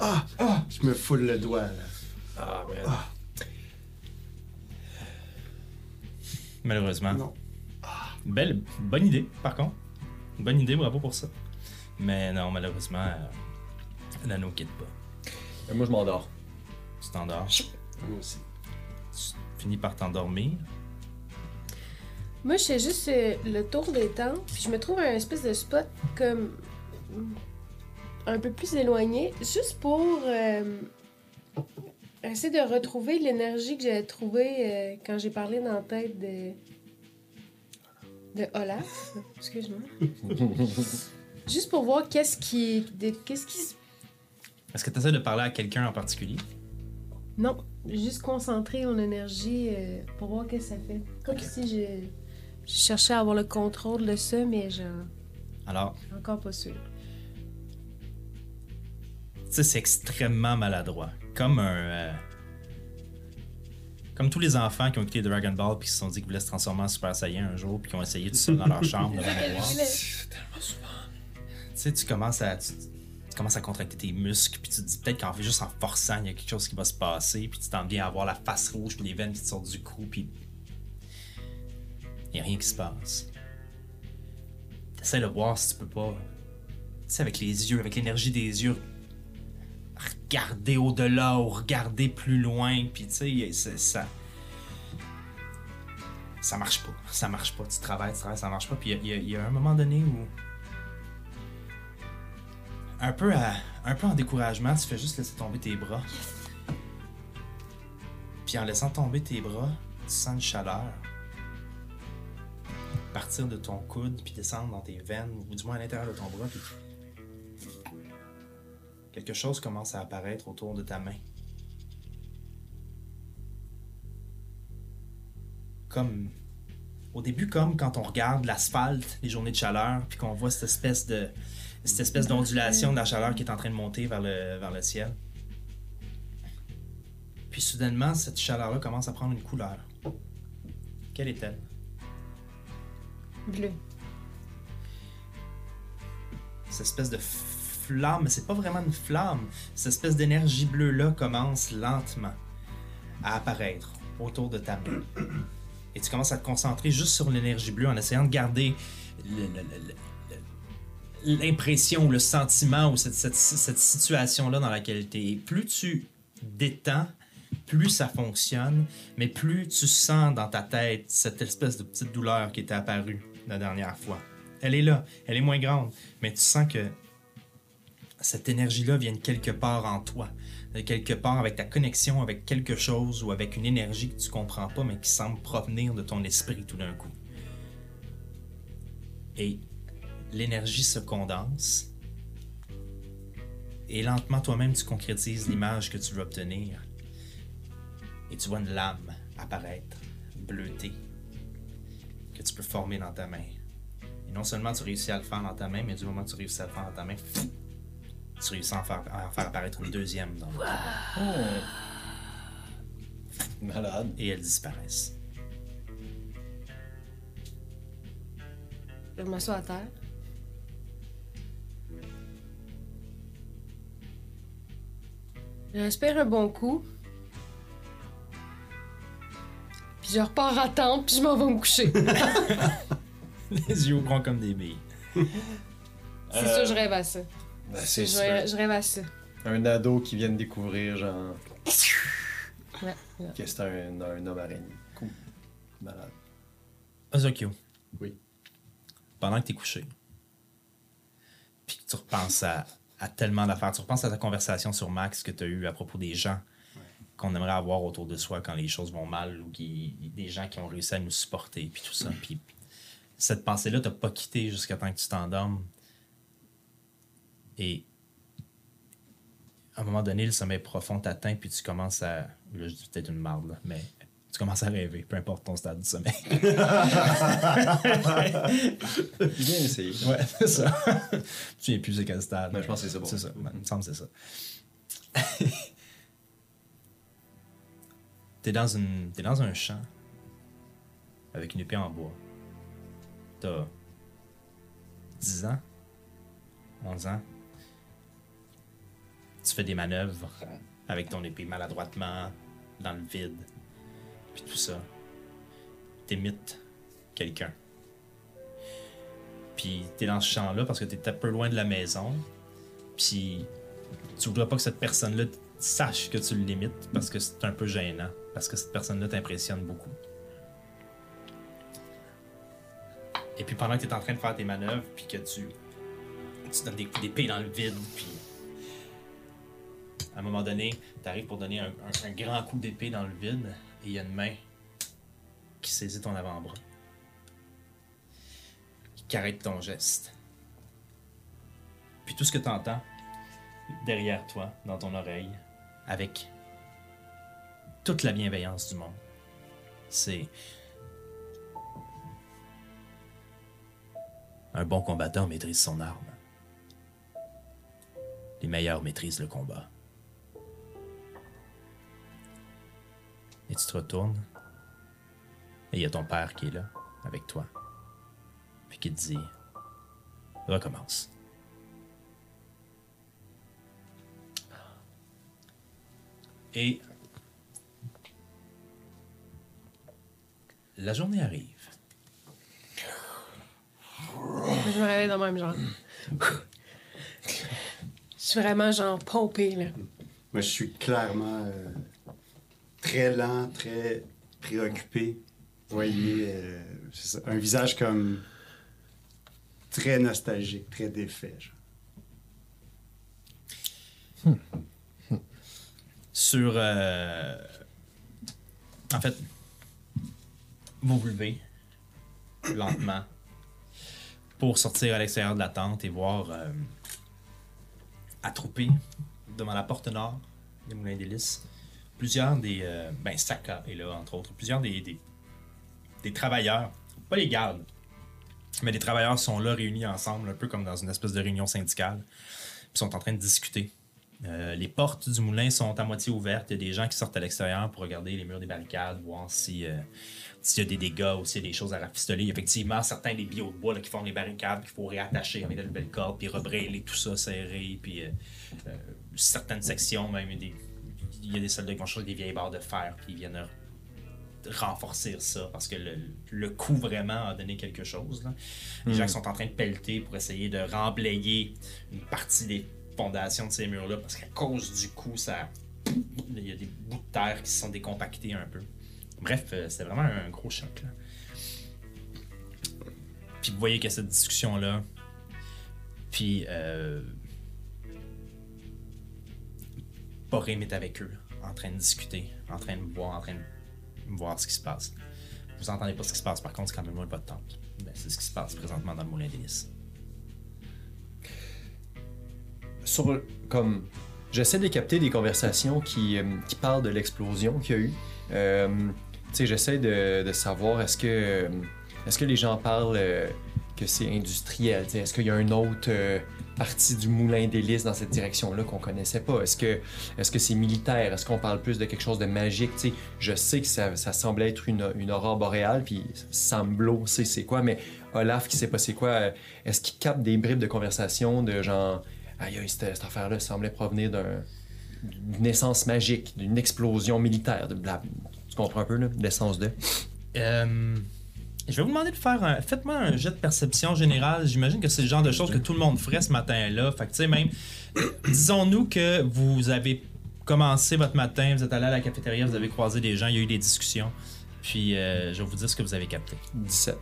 Ah! Ah! Je me foule le doigt, là. ah, man. Malheureusement. Non. Belle, bonne idée, par contre. Bonne idée, bravo pour ça. Mais non, malheureusement, euh, l'anneau quitte pas. Moi, je m'endors. Tu t'endors. Moi aussi. Tu finis par t'endormir. Moi, je fais juste euh, le tour des tentes, puis je me trouve un espèce de spot comme mm, un peu plus éloigné, juste pour euh, essayer de retrouver l'énergie que j'avais trouvée euh, quand j'ai parlé dans la tête de de Olaf. Excuse-moi. juste pour voir qu'est-ce qui qu'est-ce qui se- Est-ce que tu essaies de parler à quelqu'un en particulier? non, juste concentrer mon énergie euh, pour voir qu'est-ce que ça fait. Comme si je, je cherchais à avoir le contrôle de ça, mais je Alors, encore pas sûr. tu sais, c'est extrêmement maladroit. Comme un. euh, Comme tous les enfants qui ont écouté Dragon Ball puis qui se sont dit qu'ils voulaient se transformer en Super Saiyan un jour puis qui ont essayé tout seul dans leur chambre devant le miroir. Tu sais, tu commences à. Tu, tu commences à contracter tes muscles, puis tu te dis peut-être qu'en fait, juste en forçant, il y a quelque chose qui va se passer, puis tu t'en viens à avoir la face rouge, puis les veines qui te sortent du cou, puis. Il n'y a rien qui se passe. T'essaies de voir si tu peux pas. Tu sais, avec les yeux, avec l'énergie des yeux, regarder au-delà ou regarder plus loin, puis tu sais, ça. Ça marche pas. Ça marche pas. Tu travailles, tu travailles, ça marche pas. Puis il y y a un moment donné où. Un peu, à, un peu en découragement, tu fais juste laisser tomber tes bras. Puis en laissant tomber tes bras, tu sens une chaleur partir de ton coude puis descendre dans tes veines ou du moins à l'intérieur de ton bras. Puis quelque chose commence à apparaître autour de ta main. Comme au début, comme quand on regarde l'asphalte, les journées de chaleur, puis qu'on voit cette espèce de cette espèce d'ondulation de la chaleur qui est en train de monter vers le, vers le ciel. Puis soudainement, cette chaleur-là commence à prendre une couleur. Quelle est-elle? Bleu. Cette espèce de flamme, mais c'est pas vraiment une flamme. Cette espèce d'énergie bleue-là commence lentement à apparaître autour de ta main. Et tu commences à te concentrer juste sur l'énergie bleue en essayant de garder l'impression, le sentiment ou cette, situation-là dans laquelle tu es. Plus tu détends, plus ça fonctionne, mais plus tu sens dans ta tête cette espèce de petite douleur qui était apparue la dernière fois. Elle est là, elle est moins grande, mais tu sens que cette énergie-là vient de quelque part en toi, de quelque part avec ta connexion avec quelque chose ou avec une énergie que tu comprends pas, mais qui semble provenir de ton esprit tout d'un coup. Et l'énergie se condense. Et lentement, toi-même, tu concrétises l'image que tu veux obtenir. Et tu vois une lame apparaître, bleutée, que tu peux former dans ta main. Et non seulement tu réussis à le faire dans ta main, mais du moment que tu réussis à le faire dans ta main, tu réussis à en faire, à en faire apparaître une deuxième dans l'autre. Malade. Et elles disparaissent. Je m'assois à terre. Je respire un bon coup. Puis je repars à tente, puis je m'en vais me coucher. Les yeux grands comme des billes. C'est ça, je rêve à ça. Ben, c'est Je, sûr. rêve- je rêve à ça. Un ado qui vient de découvrir, genre, Ouais, ouais. que c'est un, un homme araignée. Cool. Malade. Ozokyo. Oui. Pendant que t'es couché, puis que tu repenses à, à tellement d'affaires, tu repenses à ta conversation sur Max que tu as eue à propos des gens qu'on aimerait avoir autour de soi quand les choses vont mal ou qui, des gens qui ont réussi à nous supporter, puis tout ça. Puis cette pensée-là t'a pas quitté jusqu'à temps que tu t'endormes. Et à un moment donné, le sommeil profond t'atteint, puis tu commences à. Là, je dis peut-être une marde, là, mais tu commences à rêver, peu importe ton stade du sommeil. Bien essayé. Ouais, c'est ça. me souviens plus c'est quel stade. Mais je pense que c'est ça, bon. C'est ça. Il me semble que c'est ça. t'es dans dans un champ avec une épée en bois. T'as 10 ans, 11 ans. Tu fais des manœuvres avec ton épée maladroitement, dans le vide, puis tout ça. T'imites quelqu'un. Puis t'es dans ce champ-là parce que t'es un peu loin de la maison. Puis tu voudrais pas que cette personne-là sache que tu l'imites parce que c'est un peu gênant. Parce que cette personne-là t'impressionne beaucoup. Et puis pendant que t'es en train de faire tes manœuvres, puis que tu, tu donnes des coups d'épée dans le vide, puis à un moment donné, t'arrives pour donner un grand coup d'épée dans le vide, et il y a une main qui saisit ton avant-bras qui arrête ton geste. Puis tout ce que tu entends derrière toi, dans ton oreille, avec toute la bienveillance du monde. C'est un bon combattant maîtrise son arme. Les meilleurs maîtrisent le combat. Et tu te retournes. Et il y a ton père qui est là, avec toi. Puis qui te dit Recommence. Et la journée arrive. Je me réveille dans le même genre. Je suis vraiment genre pompée, là. Moi, je suis clairement euh, très lent, très préoccupé. Vous voyez, euh, c'est ça, un visage comme très nostalgique, très défait. genre. Sur. euh, En fait, vous vous levez lentement pour sortir à l'extérieur de la tente et voir euh, attrouper devant la porte nord des Moulins d'Hélice plusieurs des. euh, ben, Saka est là, entre autres. Plusieurs des, des, des travailleurs, pas les gardes, mais des travailleurs sont là réunis ensemble, un peu comme dans une espèce de réunion syndicale, puis sont en train de discuter. Euh, les portes du moulin sont à moitié ouvertes. Il y a des gens qui sortent à l'extérieur pour regarder les murs des barricades, voir si, euh, s'il y a des dégâts ou s'il y a des choses à rafistoler. Effectivement, certains des billots de bois là, qui font les barricades qu'il faut réattacher avec de nouvelles cordes, puis rebrailer tout ça serré, puis euh, certaines sections, même, il y a des, il y a des soldats qui vont chercher des vieilles barres de fer, puis ils viennent renforcer ça parce que le, le coup vraiment a donné quelque chose. là. Les gens qui sont en train de pelleter pour essayer de remblayer une partie des de ces murs-là parce qu'à cause du coup, ça. Il y a des bouts de terre qui se sont décompactés un peu. Bref, euh, c'était vraiment un gros choc. Là. Puis vous voyez qu'il cette discussion-là. Puis. Euh, Porim est avec eux, en train de discuter, en train de voir, en train de voir ce qui se passe. Vous entendez pas ce qui se passe, par contre, c'est quand même loin de votre tente. Ben, c'est ce qui se passe présentement dans le moulin d'hélice. Sur comme j'essaie de capter des conversations qui, euh, qui parlent de l'explosion qu'il y a eu. Euh, j'essaie de, de savoir est-ce que euh, est-ce que les gens parlent que c'est industriel. Est-ce qu'il y a une autre partie du moulin d'hélice dans cette direction-là qu'on connaissait pas? Est-ce que est-ce que c'est militaire? Est-ce qu'on parle plus de quelque chose de magique? Je sais que ça, ça semblait être une, une aurore boréale, puis Samblo sait c'est quoi, mais Olaf qui sait pas c'est quoi, est-ce qu'il capte des bribes de conversation de genre Aïe, aïe, cette, cette affaire-là semblait provenir d'un- d'une essence magique, d'une explosion militaire. De Tu comprends un peu, là, l'essence de. Euh, je vais vous demander de faire un. Faites-moi un jet de perception générale. J'imagine que c'est le genre de choses que tout le monde ferait ce matin-là. Fait que, tu sais, même. Disons-nous que vous avez commencé votre matin, vous êtes allé à la cafétéria, vous avez croisé des gens, il y a eu des discussions. Puis, euh, je vais vous dire ce que vous avez capté. 17.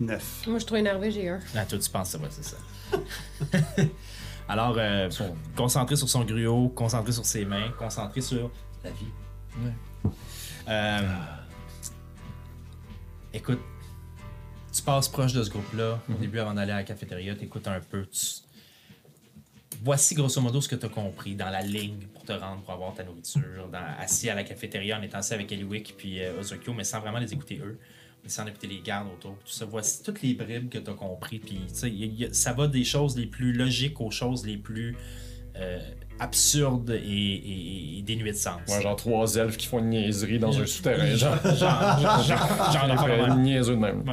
Neuf. Moi, je suis trop énervé, j'ai un. Ah, toi, tu penses ça, ouais, c'est ça. Alors, euh, concentré sur son gruau, concentré sur ses mains, concentré sur la vie. Euh, écoute, tu passes proche de ce groupe-là. Au début, avant d'aller à la cafétéria, tu écoutes un peu. tu- Voici grosso modo ce que tu as compris dans la ligne pour te rendre, pour avoir ta nourriture, dans- assis à la cafétéria en étant assis avec Eliwick puis euh, Ozokyo, mais sans vraiment les écouter eux, mais sans écouter les gardes autour. Tout ça, voici toutes les bribes que tu as compris. Puis, y ça va des choses les plus logiques aux choses les plus euh, absurdes et, et- et dénuées de sens. genre trois elfes qui font une niaiserie dans un souterrain. Genre, genre, genre, genre, genre d'affaire de même. une niaiseux de même.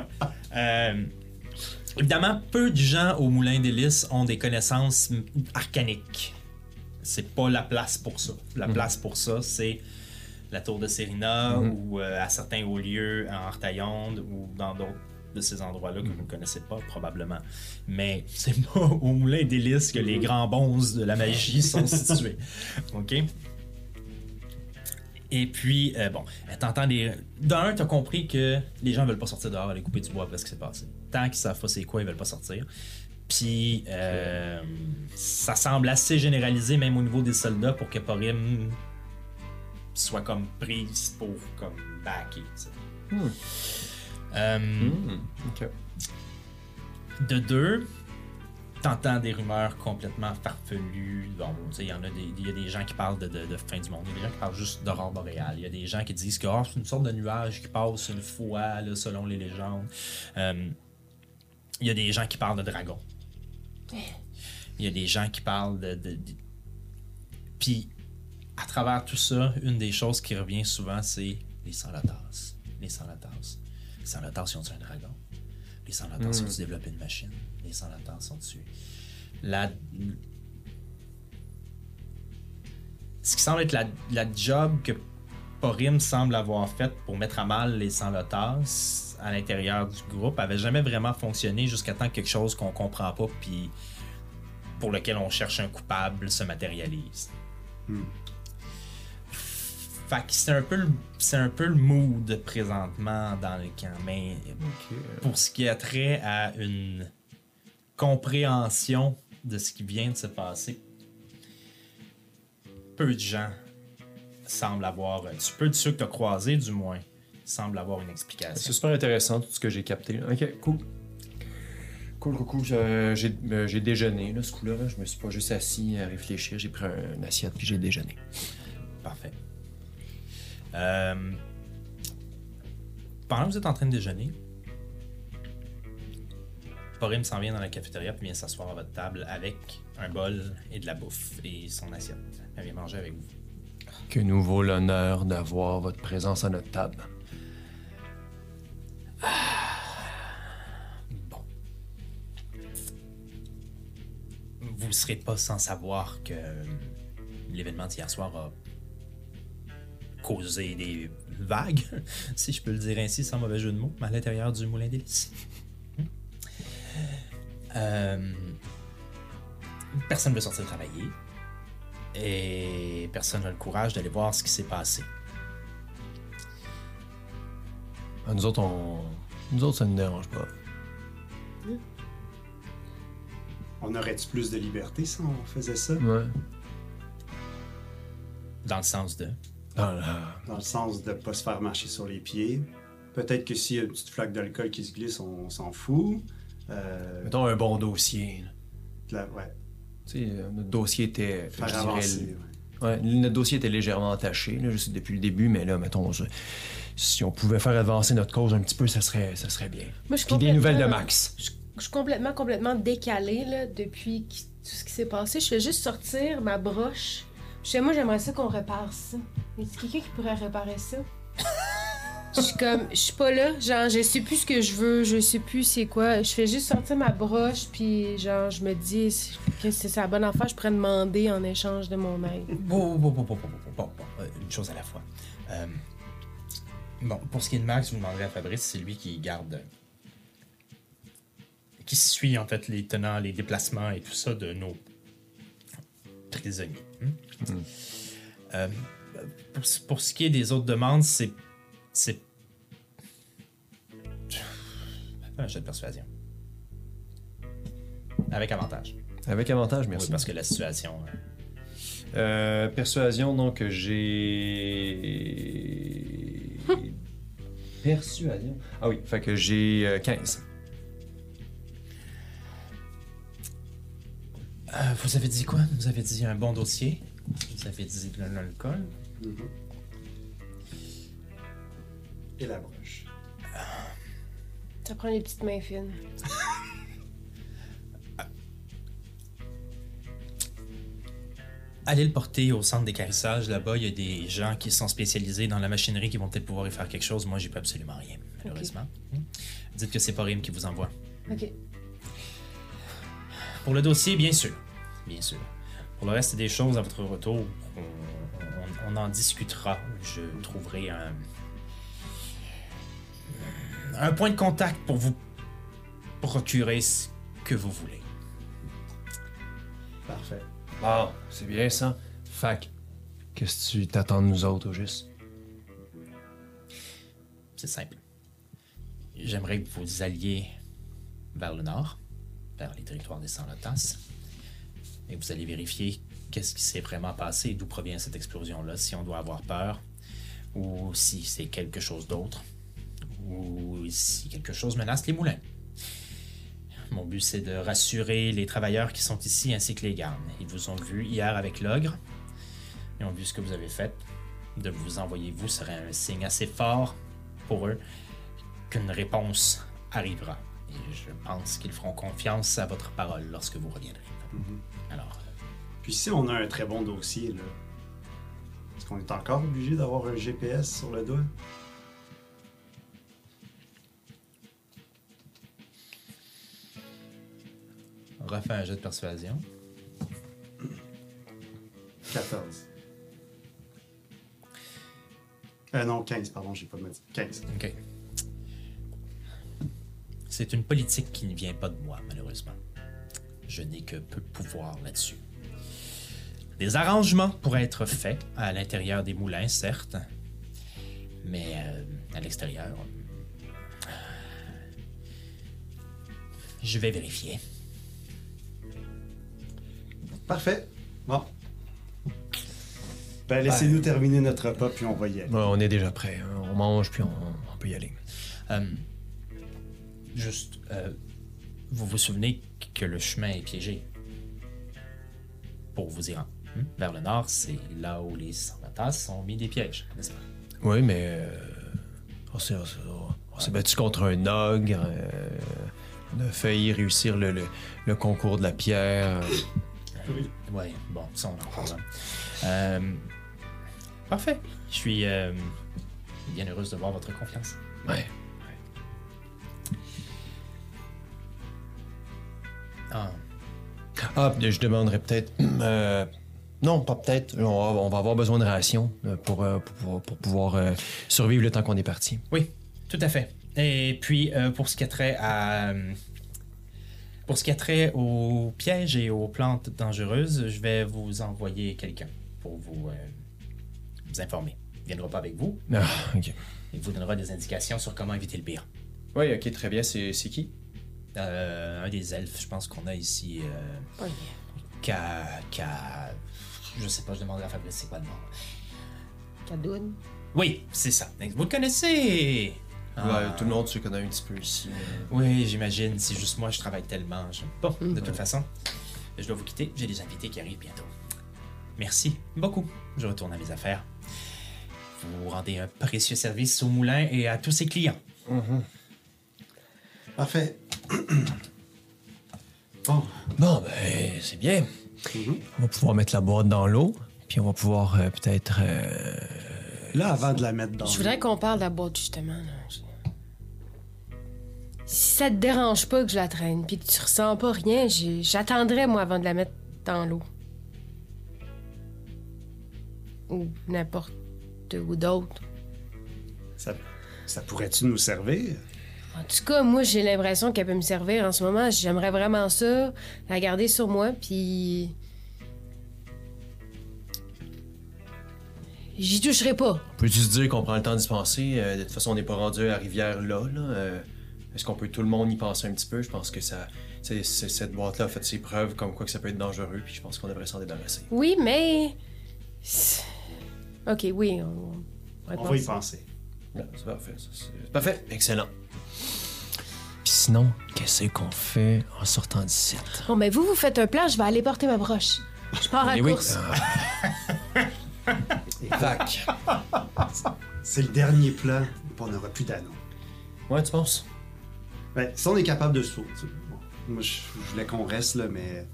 Évidemment, peu de gens au Moulin d'Hélice ont des connaissances arcaniques. C'est pas la place pour ça. La place pour ça, c'est la tour de Serena ou euh, à certains hauts lieux en Artaillonde ou dans d'autres de ces endroits-là que vous ne connaissez pas probablement. Mais c'est pas au Moulin d'Hélice que les grands bons de la magie sont situés. OK? Et puis, euh, bon, t'entends des. D'un, t'as compris que les gens veulent pas sortir dehors aller couper du bois après ce qui s'est passé. Tant qu'ils savent pas c'est quoi, ils veulent pas sortir. Puis, euh, ça semble assez généralisé, même au niveau des soldats, pour que Porim soit comme prise pour comme backer. Hmm. Euh, Hmm, de deux, t'entends des rumeurs complètement farfelues. Bon, tu sais, il y en a des, y a des gens qui parlent de, de- de fin du monde. Il y a des gens qui parlent juste d'aurore boréale. Il y a des gens qui disent que oh, c'est une sorte de nuage qui passe une fois, là, selon les légendes. Euh, il y a des gens qui parlent de dragons. Il y a des gens qui parlent de. de- de- Puis, à travers tout ça, une des choses qui revient souvent, c'est les sans-la-tasse. Les sans-la-tasse. Les sans-la-tasse, ils ont un dragon? Les sans-la-tasse, Mm. ont-tu développé une machine? Les sans-la-tasse sont dessus. La... ce qui semble être la, la job que Porim semble avoir faite pour mettre à mal les sans-lotas à l'intérieur du groupe avait jamais vraiment fonctionné jusqu'à temps que quelque chose qu'on comprend pas puis pour lequel on cherche un coupable se matérialise. Hmm. Fait que c'est un peu le, c'est un peu le mood présentement dans le camp, mais pour ce qui a trait à une compréhension de ce qui vient de se passer, peu de gens semblent avoir, du peu de ceux que tu as croisés du moins, semblent avoir une explication. C'est super intéressant tout ce que j'ai capté. Ok, cool. Cool, cool, cool. Je- J'ai euh, j'ai déjeuné, là, ce coup-là. là. Je me suis pas juste assis à réfléchir. J'ai pris un- une assiette puis j'ai déjeuné. Parfait. Euh, pendant que vous êtes en train de déjeuner, Porim s'en vient dans la cafétéria puis vient s'asseoir à votre table avec un bol et de la bouffe et son assiette. Elle vient manger avec vous. Que nous vaut l'honneur d'avoir votre présence à notre table. Vous ne serez pas sans savoir que l'événement d'hier soir a causé des vagues, si je peux le dire ainsi, sans mauvais jeu de mots, à l'intérieur du moulin d'hélice. Euh, personne ne veut sortir travailler. Et personne n'a le courage d'aller voir ce qui s'est passé. Ah, nous autres, on... Nous autres, ça ne nous dérange pas. On aurait-tu plus de liberté si on faisait ça? Ouais. Dans le sens de? Dans la- Dans le sens de pas se faire marcher sur les pieds. Peut-être que s'il y a une petite flaque d'alcool qui se glisse, on s'en fout. Euh, Mettons un bon dossier. là. ouais, Tu sais, euh, notre dossier était. faire je dirais, avancer. ouais. Ouais, notre dossier était légèrement attaché, là, juste depuis le début, mais là, mettons, je- si on pouvait faire avancer notre cause un petit peu, ça serait, ça serait bien. Moi, je Puis des nouvelles de Max. Je, je suis complètement, complètement décalée là, depuis tout ce qui s'est passé. Je vais juste sortir ma broche. Je sais, moi, j'aimerais ça qu'on répare ça. Y a quelqu'un qui pourrait réparer ça? je suis comme, je suis pas là. Genre, je sais plus ce que je veux, je sais plus c'est quoi. Je fais juste sortir ma broche, puis genre, je me dis que c'est la bonne affaire, je pourrais demander en échange de mon aide. Bon, bon, bon, bon, bon, bon, bon, euh, une chose à la fois. Euh, bon, pour ce qui est de Max, vous demanderez à Fabrice, c'est lui qui garde qui suit en fait les tenants, les déplacements et tout ça de nos prisonniers. hmm? Euh, pour, ce- pour ce qui est des autres demandes, c'est. C'est. Un jet de persuasion. Avec avantage. Avec avantage, Oui, merci. parce que la situation. euh, Euh, persuasion, donc j'ai. persuasion. Ah oui, fait que j'ai euh, 15. Euh, vous avez dit quoi? Vous avez dit un bon dossier. Vous avez dit de l'alcool. Mhm. Et la broche. Ça prend les petites mains fines. Allez le porter au centre d'écarissage. Là-bas, il y a des gens qui sont spécialisés dans la machinerie qui vont peut-être pouvoir y faire quelque chose. Moi, j'ai pas absolument rien, malheureusement. Hmm? Dites que c'est pas Rim qui vous envoie. Ok. Pour le dossier, bien sûr. Bien sûr. Pour le reste des choses, à votre retour, on, on- on en discutera. Je trouverai un, un point de contact pour vous procurer ce que vous voulez. Parfait. Bon, c'est bien ça. Fac, qu'est-ce que tu t'attends de nous autres, au juste? C'est simple. J'aimerais que vous alliez vers le nord, les territoires des Sans-Lotas, et vous allez vérifier qu'est-ce qui s'est vraiment passé, d'où provient cette explosion-là, si on doit avoir peur, ou si c'est quelque chose d'autre, ou si quelque chose menace les moulins. Mon but, c'est de rassurer les travailleurs qui sont ici ainsi que les gardes. Ils vous ont vu hier avec l'ogre. Ils ont vu ce que vous avez fait. De vous envoyer vous serait un signe assez fort pour eux qu'une réponse arrivera. Et je pense qu'ils feront confiance à votre parole lorsque vous reviendrez. Alors, euh, Puis si on a un très bon dossier, là, est-ce qu'on est encore obligé d'avoir un GPS sur le doigt? on refait un jeu de persuasion. 14. Euh, non, 15, pardon, j'ai pas de modifié. 15. OK. C'est une politique qui ne vient pas de moi, malheureusement. Je n'ai que peu de pouvoir là-dessus. Des arrangements pourraient être faits à l'intérieur des moulins, certes, mais euh, à l'extérieur. Je vais vérifier. Parfait. Bon. Ben, laissez-nous terminer notre repas, puis on va y aller. Bon, on est déjà prêt. hein. On mange, puis on, on peut y aller. Euh, juste, euh, vous vous souvenez que le chemin est piégé? Pour vous y rendre. hein? Vers le nord, c'est là où les Sarmatas ont mis des pièges, n'est-ce pas? Oui, mais euh, on s'est, battu contre un ogre. euh, on a failli réussir le, le- le concours de la pierre. Oui, bon, ça on en parlera. Euh, parfait. Je suis bien heureuse de voir votre confiance. Ouais. Ah, Ah, je demanderais peut-être. euh, non, pas peut-être. On va, on va avoir besoin de rations euh, pour, euh, pour, pouvoir- pour pouvoir euh, survivre le temps qu'on est parti. oui, tout à fait. Et puis, euh, pour ce qui a trait à. Pour ce qui a trait aux pièges et aux plantes dangereuses, je vais vous envoyer quelqu'un pour vous, euh, vous informer. Il ne viendra pas avec vous. Ah, ok. Il vous donnera des indications sur comment éviter le pire. Oui, ok, très bien. C'est, qui? Euh, un des elfes, je pense qu'on a ici. Euh, yeah. Ka. Ka. Je sais pas, je demanderai à Fabrice c'est quoi le nom? Cadoune. Oui, c'est ça. Vous le connaissez? Ah. tout le monde se connaît un petit peu ici. euh. Oui, j'imagine. C'est juste moi, je travaille tellement. je- Bon, de toute façon, je dois vous quitter. J'ai des invités qui arrivent bientôt. Merci beaucoup. Je retourne à mes affaires. Vous rendez un précieux service au moulin et à tous ses clients. Parfait. Bon. Bon, ben, c'est bien. Mhm. On va pouvoir mettre la boîte dans l'eau, puis on va pouvoir euh, peut-être. euh, Là, avant de la mettre dans Je voudrais qu'on parle de la boîte, justement. là. Je- Si ça te dérange pas que je la traîne, puis que tu ressens pas rien, j'ai- j'attendrai, moi, avant de la mettre dans l'eau. Ou n'importe où d'autre. Ça, ça pourrait-tu nous servir? En tout cas, moi, j'ai l'impression qu'elle peut me servir en ce moment. J'aimerais vraiment ça, la garder sur moi, puis... J'y toucherai pas. Peux-tu se dire qu'on prend le temps d'y penser? Euh, de toute façon, on n'est pas rendu à la rivière là. là. Euh, Est-ce qu'on peut tout le monde y penser un petit peu? Je pense que ça, c'est- c'est- cette boîte-là a fait ses preuves comme quoi que ça peut être dangereux, puis je pense qu'on devrait s'en débarrasser. Oui, mais... C'est- OK, oui, on... On va y penser. penser. Non, c'est parfait. ça, c'est- Parfait, excellent. Sinon, qu'est-ce qu'on fait en sortant d'ici? Bon, mais vous, vous faites un plan, je vais aller porter ma broche. Je pars à Eh oui. course. Fac. C'est le dernier plan, puis on n'aura plus d'anneaux. Ouais, tu penses? Ben, si on est capable de sauter. Bon, moi, je, je voulais qu'on reste là, mais.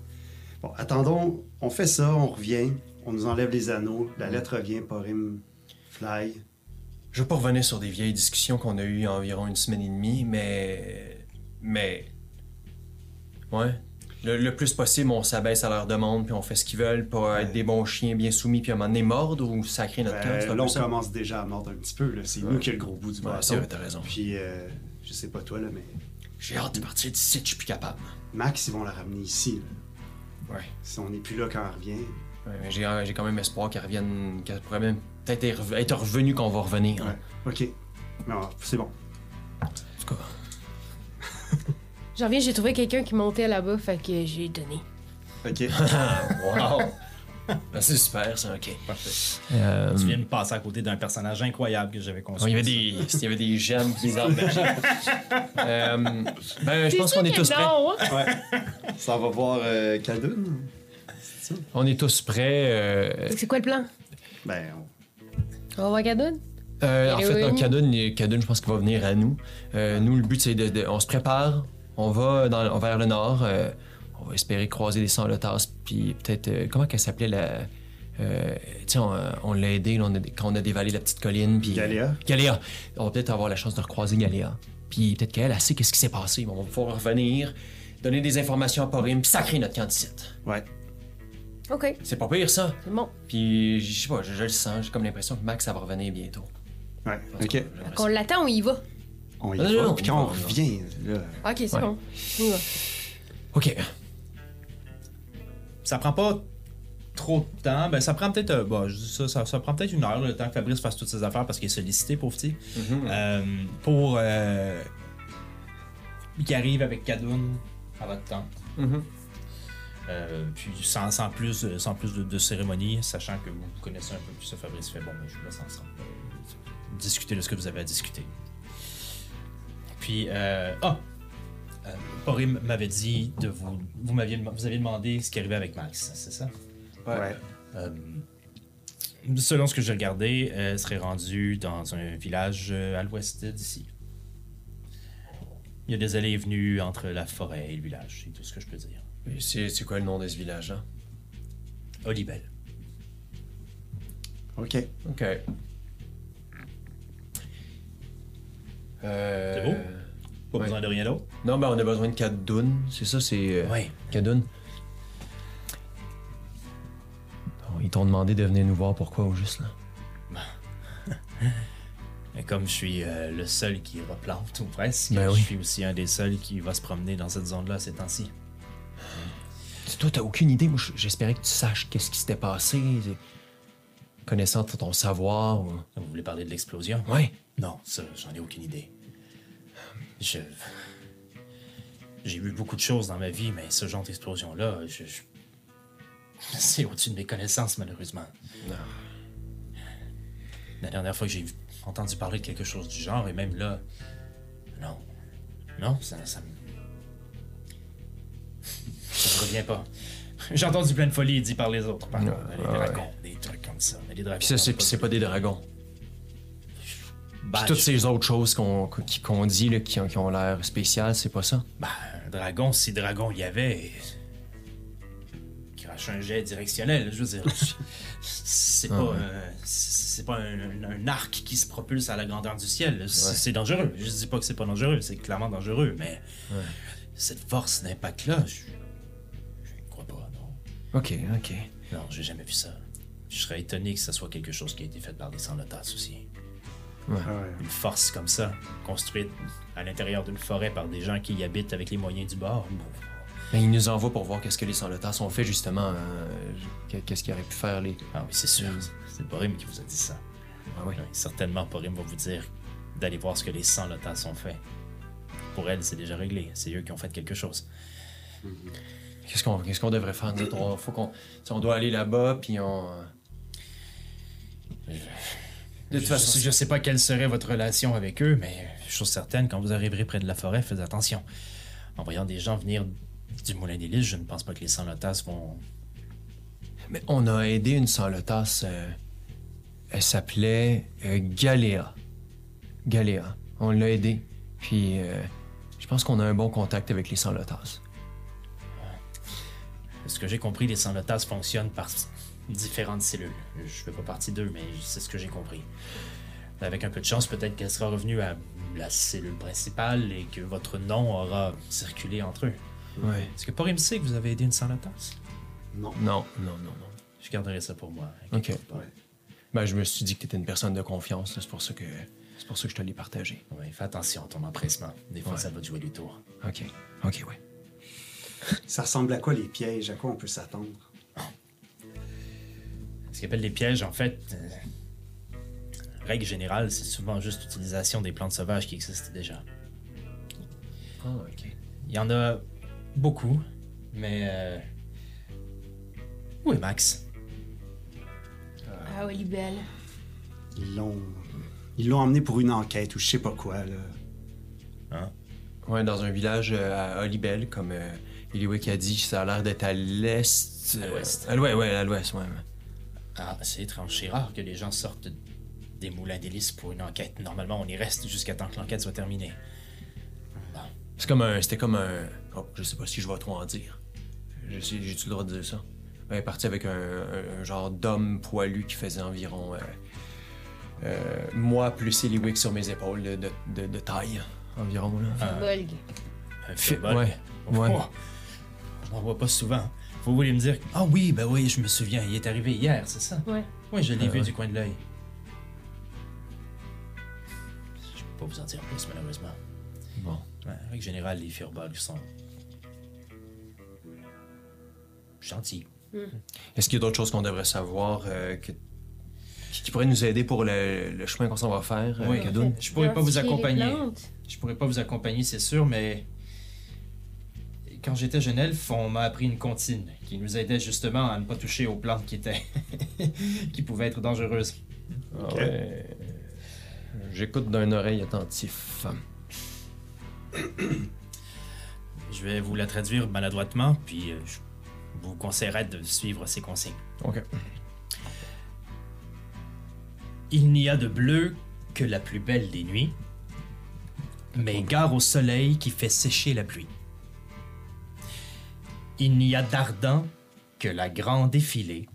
Bon, attendons, on fait ça, on revient, on nous enlève les anneaux, la lettre revient, Porim, Fly. Je veux pas revenir sur des vieilles discussions qu'on a eues il y a environ une semaine et demie, mais. Mais. Ouais. Le, le plus possible, on s'abaisse à leur demande, puis on fait ce qu'ils veulent pour être des bons chiens bien soumis, puis à un moment donné mordre ou sacrer notre camp. Ben, un là, on ça. commence déjà à mordre un petit peu. là. C'est nous qui a le gros bout du Ouais, c'est bâton. vrai, t'as raison. Puis, euh, je sais pas toi, là, mais J'ai hâte de partir d'ici, je suis plus capable. Max, ils vont la ramener ici. là. Ouais. Si on n'est plus là quand elle revient. Ouais, mais j'ai, j'ai quand même espoir qu'elle revienne, qu'elle pourrait même peut-être être être revenue quand on va revenir. hein. Ouais. OK. Non, c'est bon. En tout cas. J'en reviens, j'ai trouvé quelqu'un qui montait là-bas, fait que j'ai donné. OK. wow! Ben, c'est super, ça, ok. Parfait. Euh, Tu viens de passer à côté d'un personnage incroyable que j'avais construit. il y avait des, il y avait des gemmes des magiques. Euh, ben, je pense qu'on est tous prêts. Ouais. Ça va voir euh, Khaldun? C'est ça? On est tous prêts. euh, C'est quoi le plan? Ben, on- On va voir Cadoune? euh, en fait, il- Kadun, je pense qu'il va venir à nous. Euh, nous, le but, c'est de, de- On se prépare, on va dans, vers le nord, euh, on va espérer croiser des sans-lotas, puis peut-être. euh, comment qu'elle s'appelait la. euh, tu sais, on, on l'a aidé là, on a- quand on a dévalé la petite colline. Puis, Galéa? Galéa. On va peut-être avoir la chance de recroiser Galéa. Puis peut-être qu'elle, elle sait qu'est-ce qui s'est passé. On va pouvoir revenir, donner des informations à Porim, puis sacrer notre d'ici. Ouais. OK, C'est pas pire, ça. c'est bon. Puis, je sais pas, je, je le sens. J'ai comme l'impression que Max, ça va revenir bientôt. Ouais, ok. Qu'on l'attend ou il va? On y va, puis on quand revient, là, Ok, c'est Ouais. bon. On y va. Ok. Ça prend pas trop de temps. Ben, ça prend peut-être. euh, bon, je dis ça, ça, ça prend peut-être une heure le temps que Fabrice fasse toutes ses affaires parce qu'il est sollicité, pauvre petit. Euh, pour. Euh, qui arrive avec Kadoun à votre tente. Mhm. Euh, puis sans, sans plus, de- sans plus de, de cérémonie, sachant que vous connaissez un peu plus ça, Fabrice fait bon, ben, je vous laisse ensemble. euh, discuter de ce que vous avez à discuter. Puis, euh, ah! Euh, Porim m'avait dit de vous. Vous m'aviez vous aviez demandé ce qui arrivait avec Max, c'est ça? ouais. Euh, selon ce que j'ai regardé, elle serait rendue dans un village à l'ouest d'ici. Il y a des allées et venues entre la forêt et le village, c'est tout ce que je peux dire. Et C'est c'est quoi le nom de ce village-là? Olibel. Ok. Ok. Euh... C'est beau? Pas Ouais. besoin de rien d'autre? Non, ben on a besoin de Kadoun. C'est ça, c'est. euh, Oui. Kadoun. Oh, ils t'ont demandé de venir nous voir pourquoi au juste là? Et comme je suis euh, le seul qui replante, ou presque, Ben je oui. suis aussi un des seuls qui va se promener dans cette zone-là ces temps-ci. Tu- Toi, t'as aucune idée. Moi, j'espérais que tu saches qu'est-ce qui s'était passé. Connaissant ton savoir. ou- Vous voulez parler de l'explosion? Ouais. Non, ça, j'en ai aucune idée. Je. J'ai vu beaucoup de choses dans ma vie, mais ce genre d'explosion-là, je. je- C'est au-dessus de mes connaissances, malheureusement. La dernière fois que j'ai entendu parler de quelque chose du genre, et même là. Non. Non, ça. Ça me. Ça me revient pas. J'ai entendu plein de folies dites par les autres, par Ouais, contre. Des ouais. dragons, des trucs comme ça. Mais les dragons. Puis ça, c'est pas des dragons. Bah, toutes je- ces autres choses qu'on dit là, qui, ont- qui ont l'air spéciales, c'est pas ça. Bah, un dragon, si dragon il y avait. Crache un jet directionnel, je veux dire. C'est Ah pas, ouais. un- c'est pas un, arc qui se propulse à la grandeur du ciel. C'est dangereux. Je dis pas que c'est pas dangereux, c'est clairement dangereux, mais cette force d'impact-là, je, je ne crois pas, non. Ok, ok. Non, j'ai jamais vu ça. Je serais étonné que ce soit quelque chose qui a été fait par des sans-lotas aussi. Ah ouais. Une force comme ça, construite à l'intérieur d'une forêt par des gens qui y habitent avec les moyens du bord. bon, Mais ils nous envoient pour voir qu'est-ce que les sans-lotas ont fait justement. euh, qu'est-ce qu'ils auraient pu faire les. Ah oui, c'est sûr. C'est Porim qui vous a dit ça. Ah oui. Certainement, Porim va vous dire d'aller voir ce que les 100 lotas ont fait. Pour elle, c'est déjà réglé. C'est eux qui ont fait quelque chose. Qu'est-ce qu'on qu'est-ce qu'on devrait faire? nous autres? On, faut qu'on, si on doit aller là-bas, puis on. euh, De toute façon, je sais pas quelle serait votre relation avec eux, mais chose certaine, quand vous arriverez près de la forêt, faites attention. En voyant des gens venir du Moulin des Lys, je ne pense pas que les 100 lotas vont... Mais on a aidé une sans-lotas. euh, elle s'appelait euh, Galéa. Galéa. On l'a aidée. Puis euh, je pense qu'on a un bon contact avec les sans-lotas. Ce que j'ai compris, les 100 lotas fonctionnent par différentes cellules. Je fais pas partie d'eux, mais c'est ce que j'ai compris. Avec un peu de chance, peut-être qu'elle sera revenue à la cellule principale et que votre nom aura circulé entre eux. Ouais. Est-ce que Porim sait que vous avez aidé une sans lotas? Non. Non, non, non, non. Je garderai ça pour moi. Ok. Ben, je me suis dit que t'étais une personne de confiance. C'est pour ça que c'est pour ça que je te l'ai partagé. Ouais, fais attention à ton empressement. Des fois, Ouais. ça va te jouer du tour. Ok. Ok, ouais. Ça ressemble à quoi les pièges? À quoi on peut s'attendre? Ce qu'ils appellent les pièges, en fait, euh, règle générale, c'est souvent juste l'utilisation des plantes sauvages qui existent déjà. Ah, ok. Il y en a beaucoup, mais. Euh... Où est Max? Ah, Olibel. Ils l'ont. Ils l'ont emmené pour une enquête ou je sais pas quoi, là. Ouais, dans un village euh, à Olibel, comme euh, Eliwick a dit, ça a l'air d'être à l'est. À euh, l'ouest. à l'ouest, ouais, à l'ouest, ouais. Ah, c'est étrange. C'est rare que les gens sortent des moulins d'hélice pour une enquête. Normalement, on y reste jusqu'à temps que l'enquête soit terminée. Bon. C'est comme un. C'était comme un. Oh, je sais pas si je vais trop en dire. Je sais- J'ai-tu le droit de dire ça? Elle est partie avec un, un- un genre d'homme poilu qui faisait environ. euh, euh, moi plus Eliwick sur mes épaules de, de- de- de taille. Environ, là. Bolg. Un fébol. ouais, ouais. Oh, on en voit pas souvent. Vous voulez me dire Ah oui, ben oui, je me souviens, il est arrivé hier, c'est ça? Ouais. Oui, je l'ai Ah vu ouais. du coin de l'œil. pas vous en dire plus, malheureusement. Bon. Ouais, en règle générale, les furbolgs sont. gentils. Est-ce qu'il y a d'autres choses qu'on devrait savoir euh, que- qui, qui pourraient nous aider pour le, le chemin qu'on s'en va faire, euh, Oui. Kadoun? Je pourrais pas vous accompagner. Je pourrais pas vous accompagner, c'est sûr, mais. Quand j'étais jeune elfe, on m'a appris une comptine qui nous aidait justement à ne pas toucher aux plantes qui étaient. qui pouvaient être dangereuses. Ah ouais. J'écoute d'une oreille attentif. Je vais vous la traduire maladroitement, puis euh, je vous conseillerais de suivre ces consignes. Ok. Il n'y a de bleu que la plus belle des nuits, mais gare au soleil qui fait sécher la pluie. Il n'y a d'ardent que la grande effilée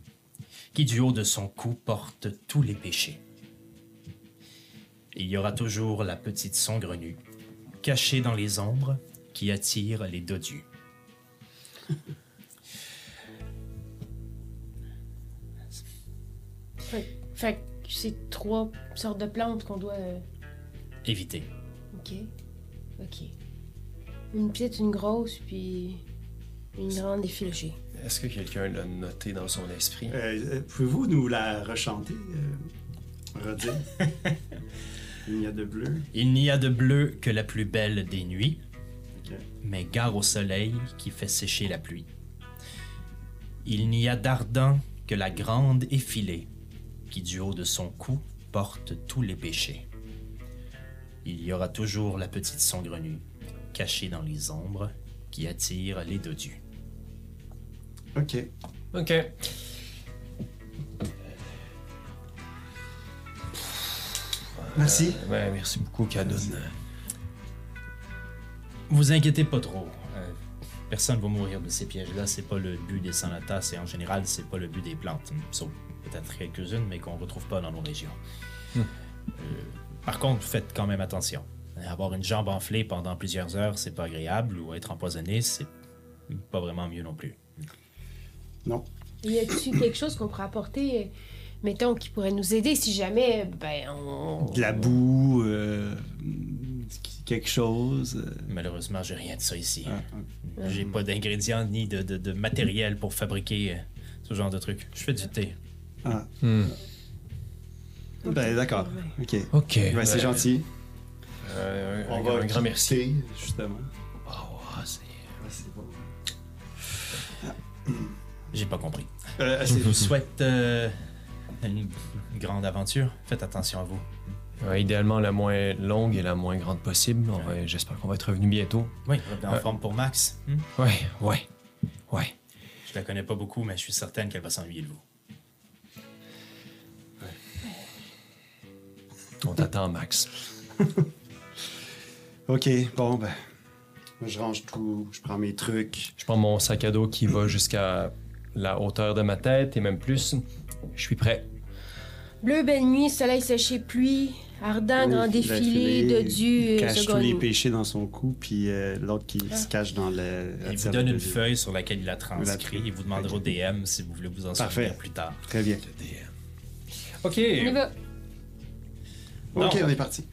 qui du haut de son cou porte tous les péchés. Il y aura toujours la petite sangrenue, cachée dans les ombres, qui attire les dodus. Fait, fait que c'est trois sortes de plantes qu'on doit. euh, Évitez. Ok. Ok. Une petite, une grosse, puis une grande effilochée. Est-ce que quelqu'un l'a noté dans son esprit? Euh, euh, Pouvez-vous nous la rechanter, euh, redire? Il y a de bleu. Il n'y a de bleu que la plus belle des nuits, mais gare au soleil qui fait sécher la pluie. Il n'y a d'ardent que la grande effilée qui du haut de son cou porte tous les péchés. Il y aura toujours la petite sangrenue, cachée dans les ombres, qui attire les dodus. Ok. Ok. Merci. Ouais, merci beaucoup, Kadoun. Vous inquiétez pas trop. euh, personne va mourir de ces pièges-là. C'est pas le but des sanatas et en général, c'est pas le but des plantes. Sauf peut-être quelques-unes, mais qu'on retrouve pas dans nos régions. Euh, par contre, faites quand même attention. Avoir une jambe enflée pendant plusieurs heures, c'est pas agréable, ou être empoisonné, c'est pas vraiment mieux non plus. Non. Y a-tu quelque chose qu'on pourrait apporter, euh, mettons, qui pourrait nous aider si jamais, ben, on. De la boue, euh, quelque chose. euh, Malheureusement, j'ai rien de ça ici. ah, ah. J'ai pas d'ingrédients ni de, de- de matériel pour fabriquer euh, ce genre de truc. Je fais du thé. Ah. Hmm. Ben, d'accord. Ok. Ok. Ben, c'est gentil. euh, un, On un- va un grand merci. justement. J'ai pas compris. Euh, Je vous souhaite euh, une grande aventure. Faites attention à vous. Ouais, idéalement la moins longue et la moins grande possible. J'espère qu'on va être revenu bientôt. Oui, en forme pour Max. Hmm? Ouais, ouais, ouais. Je la connais pas beaucoup, mais je suis certaine qu'elle va s'ennuyer de vous. On t'attend, Max. Ok, bon, ben. Je range tout, je prends mes trucs. Je prends mon sac à dos qui va jusqu'à la hauteur de ma tête et même plus. Je suis prêt. Bleu, belle nuit, soleil séché, pluie, ardent, Oui, grand défilé, de Dieu, cache tous les péchés dans son cou, puis euh, l'autre qui Ah. se cache dans le. la Il vous donne une feuille sur laquelle il a transcrit. Il vous demandera au DM si vous voulez vous en Parfait. souvenir plus tard. Très bien. Ok. On y va. Ok, on est parti.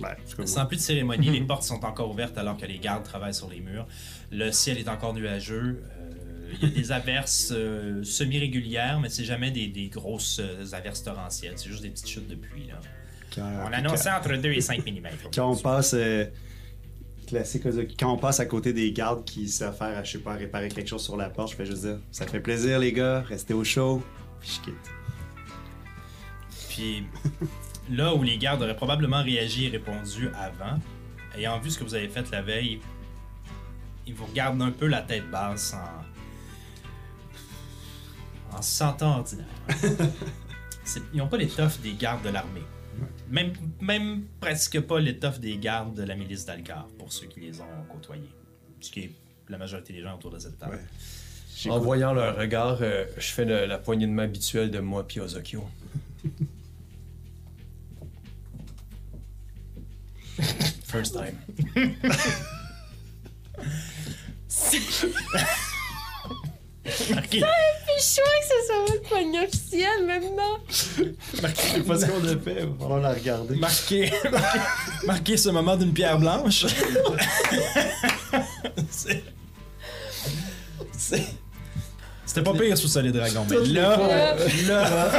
Ouais, Sans plus de cérémonie, les portes sont encore ouvertes alors que les gardes travaillent sur les murs. Le ciel est encore nuageux. Il y a des averses euh, semi-régulières, mais c'est jamais des, des grosses euh, averses torrentielles. C'est juste des petites chutes de pluie. Là. quand- On annonçait entre 2 et 5 mm. Quand on passe. euh, classique, quand on passe à côté des gardes qui s'affairent à, je sais pas, à réparer quelque chose sur la porte, je fais juste dire Ça fait plaisir, les gars, restez au chaud, puis je quitte. Puis là où les gardes auraient probablement réagi et répondu avant, ayant vu ce que vous avez fait la veille, ils vous regardent un peu la tête basse en. En se sentant ordinaire. Ils n'ont pas l'étoffe des gardes de l'armée. Même, même presque pas l'étoffe des gardes de la milice d'Alcar, pour ceux qui les ont côtoyés. Ce qui est la majorité des gens autour de cette table. Ouais. En voyant leur regard, euh, je fais le- la poignée de main habituelle de moi puis Ozokyo. First time. Marqué. le choix que ce soit votre poignée officielle maintenant. Je sais pas ce qu'on a fait, il va falloir la regarder. Marquer, marquer, marquer ce moment d'une pierre blanche. C'est- c'est- C'était pas pire sous Solid Dragon, mais là, là,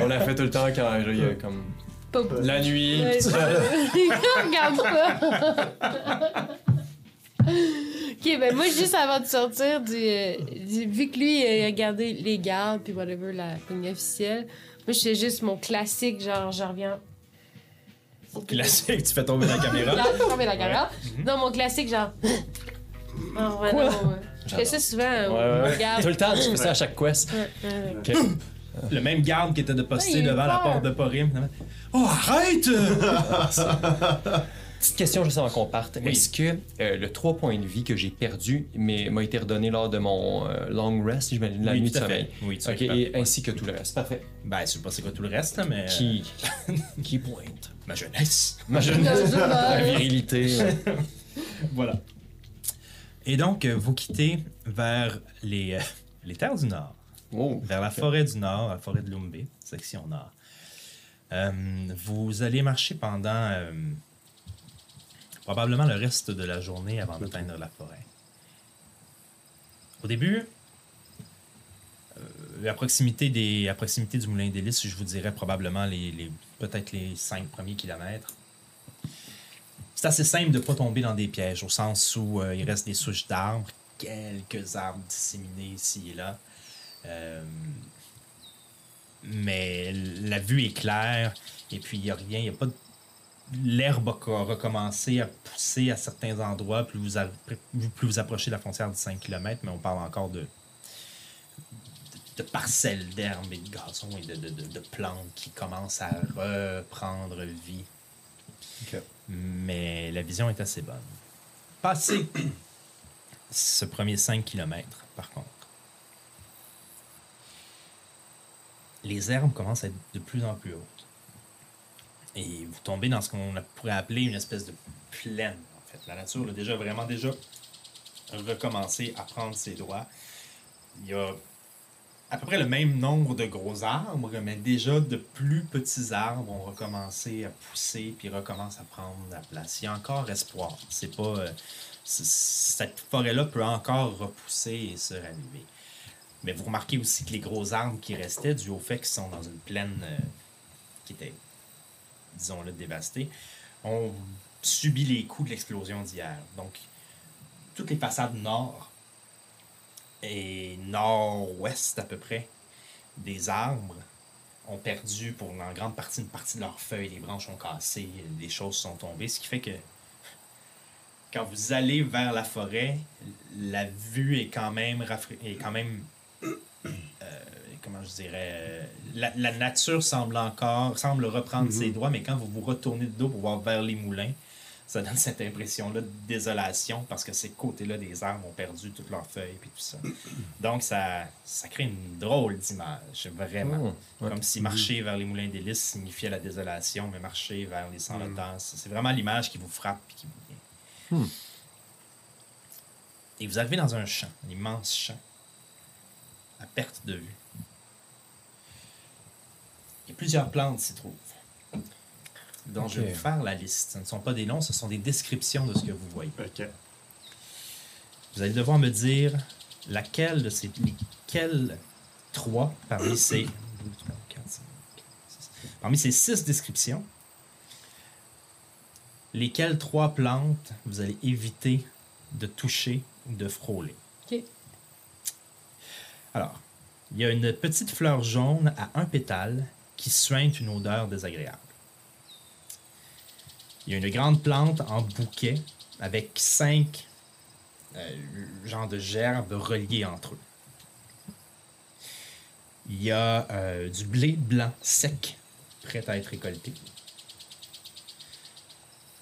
On l'a fait tout le temps quand il y a comme Pas la nuit. Ouais, pis ça. Regarde pas. ok, ben moi, juste avant de sortir du. euh, du- vu que lui, il a regardé les gardes, puis whatever, la poignée officielle, moi, je fais juste mon classique, genre, je reviens. classique, tu fais tomber la caméra. Là, tomber la caméra. Non, mon classique, genre. En revenant, ouais. Je fais ça souvent, Ouais, on ouais, ouais. regarde. Tout le temps, tu fais ça à chaque quest. Ouais, ouais, ouais. Ok. Le même garde qui était de poster Ouais, il a eu devant la peur. porte de Porim. Oh, arrête! Petite question juste avant qu'on parte. Oui. Est-ce que euh, le 3 points de vie que j'ai perdu mais m'a été redonné lors de mon euh, long rest, j'imagine, la Oui, nuit tout de à fait. sommeil? Oui, tu Ok, récupères. et ainsi que tout le reste. Parfait. Ben, je sais pas c'est quoi tout le reste, mais. euh, Qui, qui pointe? Ma jeunesse. Ma jeunesse. Ouais. virilité. Voilà. Et donc, vous quittez vers les, euh, les terres du Nord, Oh. vers la forêt du Nord, la forêt de Lumbé, section Nord. Euh, vous allez marcher pendant euh, probablement le reste de la journée avant d'atteindre la forêt. Au début, euh, à, proximité des, à proximité du Moulin d'Hélice, je vous dirais probablement les, les- peut-être les cinq premiers kilomètres. C'est assez simple de ne pas tomber dans des pièges, au sens où euh, il reste des souches d'arbres, quelques arbres disséminés ici et là. Euh, mais la vue est claire, et puis il n'y a rien, il n'y a pas de... L'herbe a co- recommencé à pousser à certains endroits, plus vous, a- plus vous approchez de la frontière de 5 km, mais on parle encore de, parcelles d'herbe et de gazon et de, de- de- de plantes qui commencent à reprendre vie. Mais la vision est assez bonne. Passé ce premier 5 km, par contre, les herbes commencent à être de plus en plus hautes. Et vous tombez dans ce qu'on pourrait appeler une espèce de plaine, en fait. La nature a déjà vraiment déjà recommencé à prendre ses droits. Il y a à peu près le même nombre de gros arbres, mais déjà de plus petits arbres ont recommencé à pousser puis recommencent à prendre la place. Il y a encore espoir. C'est pas euh, cette forêt-là peut encore repousser et se raviver. Mais vous remarquez aussi que les gros arbres qui restaient, dû au fait qu'ils sont dans une plaine euh, qui était, disons-le, dévastée, ont subi les coups de l'explosion d'hier. Donc, toutes les façades nord et nord-ouest à peu près des arbres ont perdu pour en grande partie une partie de leurs feuilles, les branches ont cassé, des choses sont tombées, ce qui fait que quand vous allez vers la forêt, la vue est quand même est quand même comment je dirais euh, la, la nature semble encore semble reprendre ses droits, mais quand vous vous retournez de dos pour voir vers les moulins, ça donne cette impression-là de désolation parce que ces côtés-là des arbres ont perdu toutes leurs feuilles et tout ça. Donc, ça, ça crée une drôle d'image, vraiment. Oh, ouais. Comme si marcher vers les moulins d'hélice signifiait la désolation, mais marcher vers les sans-lotants, c'est vraiment l'image qui vous frappe et qui vous vient. Hmm. Et vous arrivez dans un champ, un immense champ, à perte de vue. Il y a plusieurs plantes s'y trouvent. Donc, je vais vous faire la liste. Ce ne sont pas des noms, ce sont des descriptions de ce que vous voyez. Ok. Vous allez devoir me dire laquelle de ces. Lesquelles trois parmi ces. Parmi ces six descriptions, lesquelles trois plantes vous allez éviter de toucher ou de frôler? Ok. Alors, il y a une petite fleur jaune à un pétale qui suinte une odeur désagréable. Il y a une grande plante en bouquet avec cinq euh, genres de gerbes reliées entre eux. Il y a euh, du blé blanc sec, prêt à être récolté.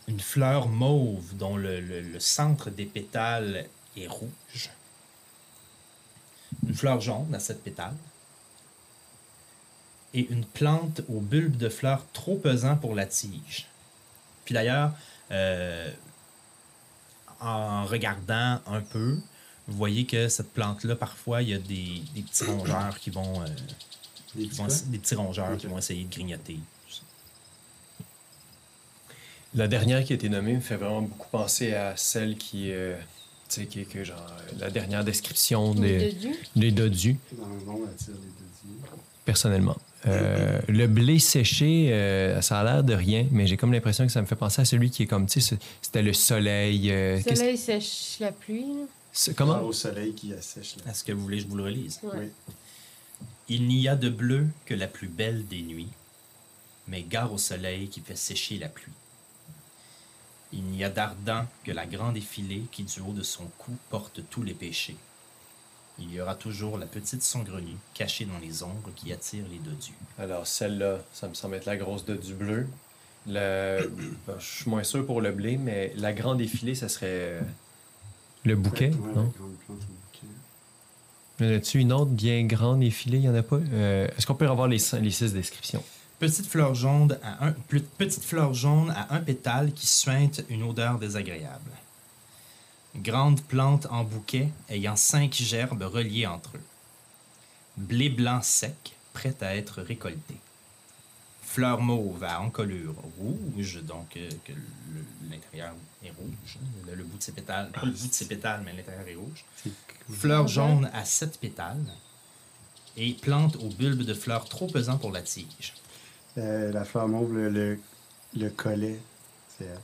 Une fleur mauve dont le, centre des pétales est rouge. Une fleur jaune à sept pétales. Et une plante au bulbe de fleurs trop pesant pour la tige. Puis d'ailleurs, euh, en regardant un peu, vous voyez que cette plante-là, parfois, il y a des, des petits rongeurs qui vont, euh, Des qui petits vont quoi? essa- des petits rongeurs qui vont essayer de grignoter. La dernière qui a été nommée me fait vraiment beaucoup penser à celle qui, euh, tu sais, qui est que genre la dernière description des, De Dieu. des dodus, Dans le monde, elle tire les yeux. Personnellement. Euh, le blé séché, euh, ça a l'air de rien, mais j'ai comme l'impression que ça me fait penser à celui qui est comme, tu sais, c'était le soleil. euh, Le qu'est-ce- soleil sèche la pluie. comment? Ah, au soleil qui assèche. Là. Est-ce que vous voulez que je vous le relise? Ouais. Oui. Il n'y a de bleu que la plus belle des nuits, mais gare au soleil qui fait sécher la pluie. Il n'y a d'ardent que la grande effilée qui du haut de son cou porte tous les péchés. Il y aura toujours la petite sangrenue cachée dans les ombres qui attire les dodus. Alors, celle-là, ça me semble être la grosse de du bleu. Le... bon, je suis moins sûr pour le blé, mais la grande effilée, ça serait euh, le bouquet, Ouais, non? Y en a-tu une autre bien grande effilée? Il n'y en a pas? Euh, Est-ce qu'on peut avoir les, six descriptions? Petite fleur jaune à un, petite fleur jaune à un pétale qui suinte une odeur désagréable. Grande plante en bouquet ayant cinq gerbes reliées entre eux. Blé blanc sec, prêt à être récolté. Fleur mauve à encolure rouge, donc euh, que l'intérieur est rouge. Le, le bout de ses pétales, pas le bout de ses pétales, mais l'intérieur est rouge. Fleur jaune à sept pétales. Et plante au bulbe de fleurs trop pesant pour la tige. Euh, la fleur mauve, le, le, le collet, c'est elle.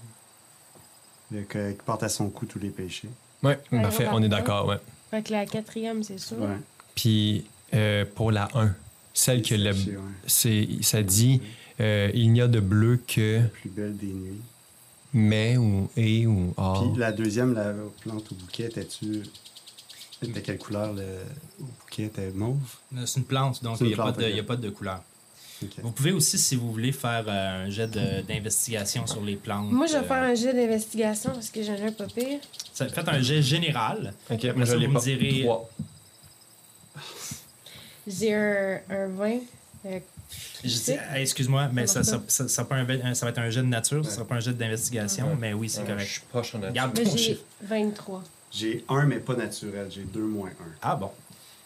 Collet qui porte à son cou tous les péchés. Oui, Ouais, parfait, on on est d'accord, ouais. Fait que la quatrième, c'est sûr. Ouais. Puis euh, pour la 1, celle que le, ouais. c'est, ça dit euh, il n'y a de bleu que La plus belle des nuits. mais ou et ou or. Puis la deuxième, la plante au bouquet, était-tu. Était quelle couleur le au bouquet? Était mauve? Euh, C'est une plante, donc il n'y a, pas plante, de- ok. il y a pas de couleur. Vous pouvez aussi, si vous voulez, faire euh, un jet d'investigation sur les plantes. Moi, je vais euh, faire un jet d'investigation parce que j'en ai un pas pire. ça- Faites un jet général. Ok, moi je ça, l'ai vous me pas. direz- Trois. J'ai un, un 20. euh, Je dis, ah, excuse-moi, mais ça, Ça ça, va ça, ça va pas un- un- ça va être un jet de nature, ça sera pas un jet d'investigation, Ouais. mais oui, c'est Ouais, Je correct. suis proche en Garde Moi, ton j'ai chiffre. 23. J'ai un, mais pas naturel. J'ai deux moins un. Ah bon.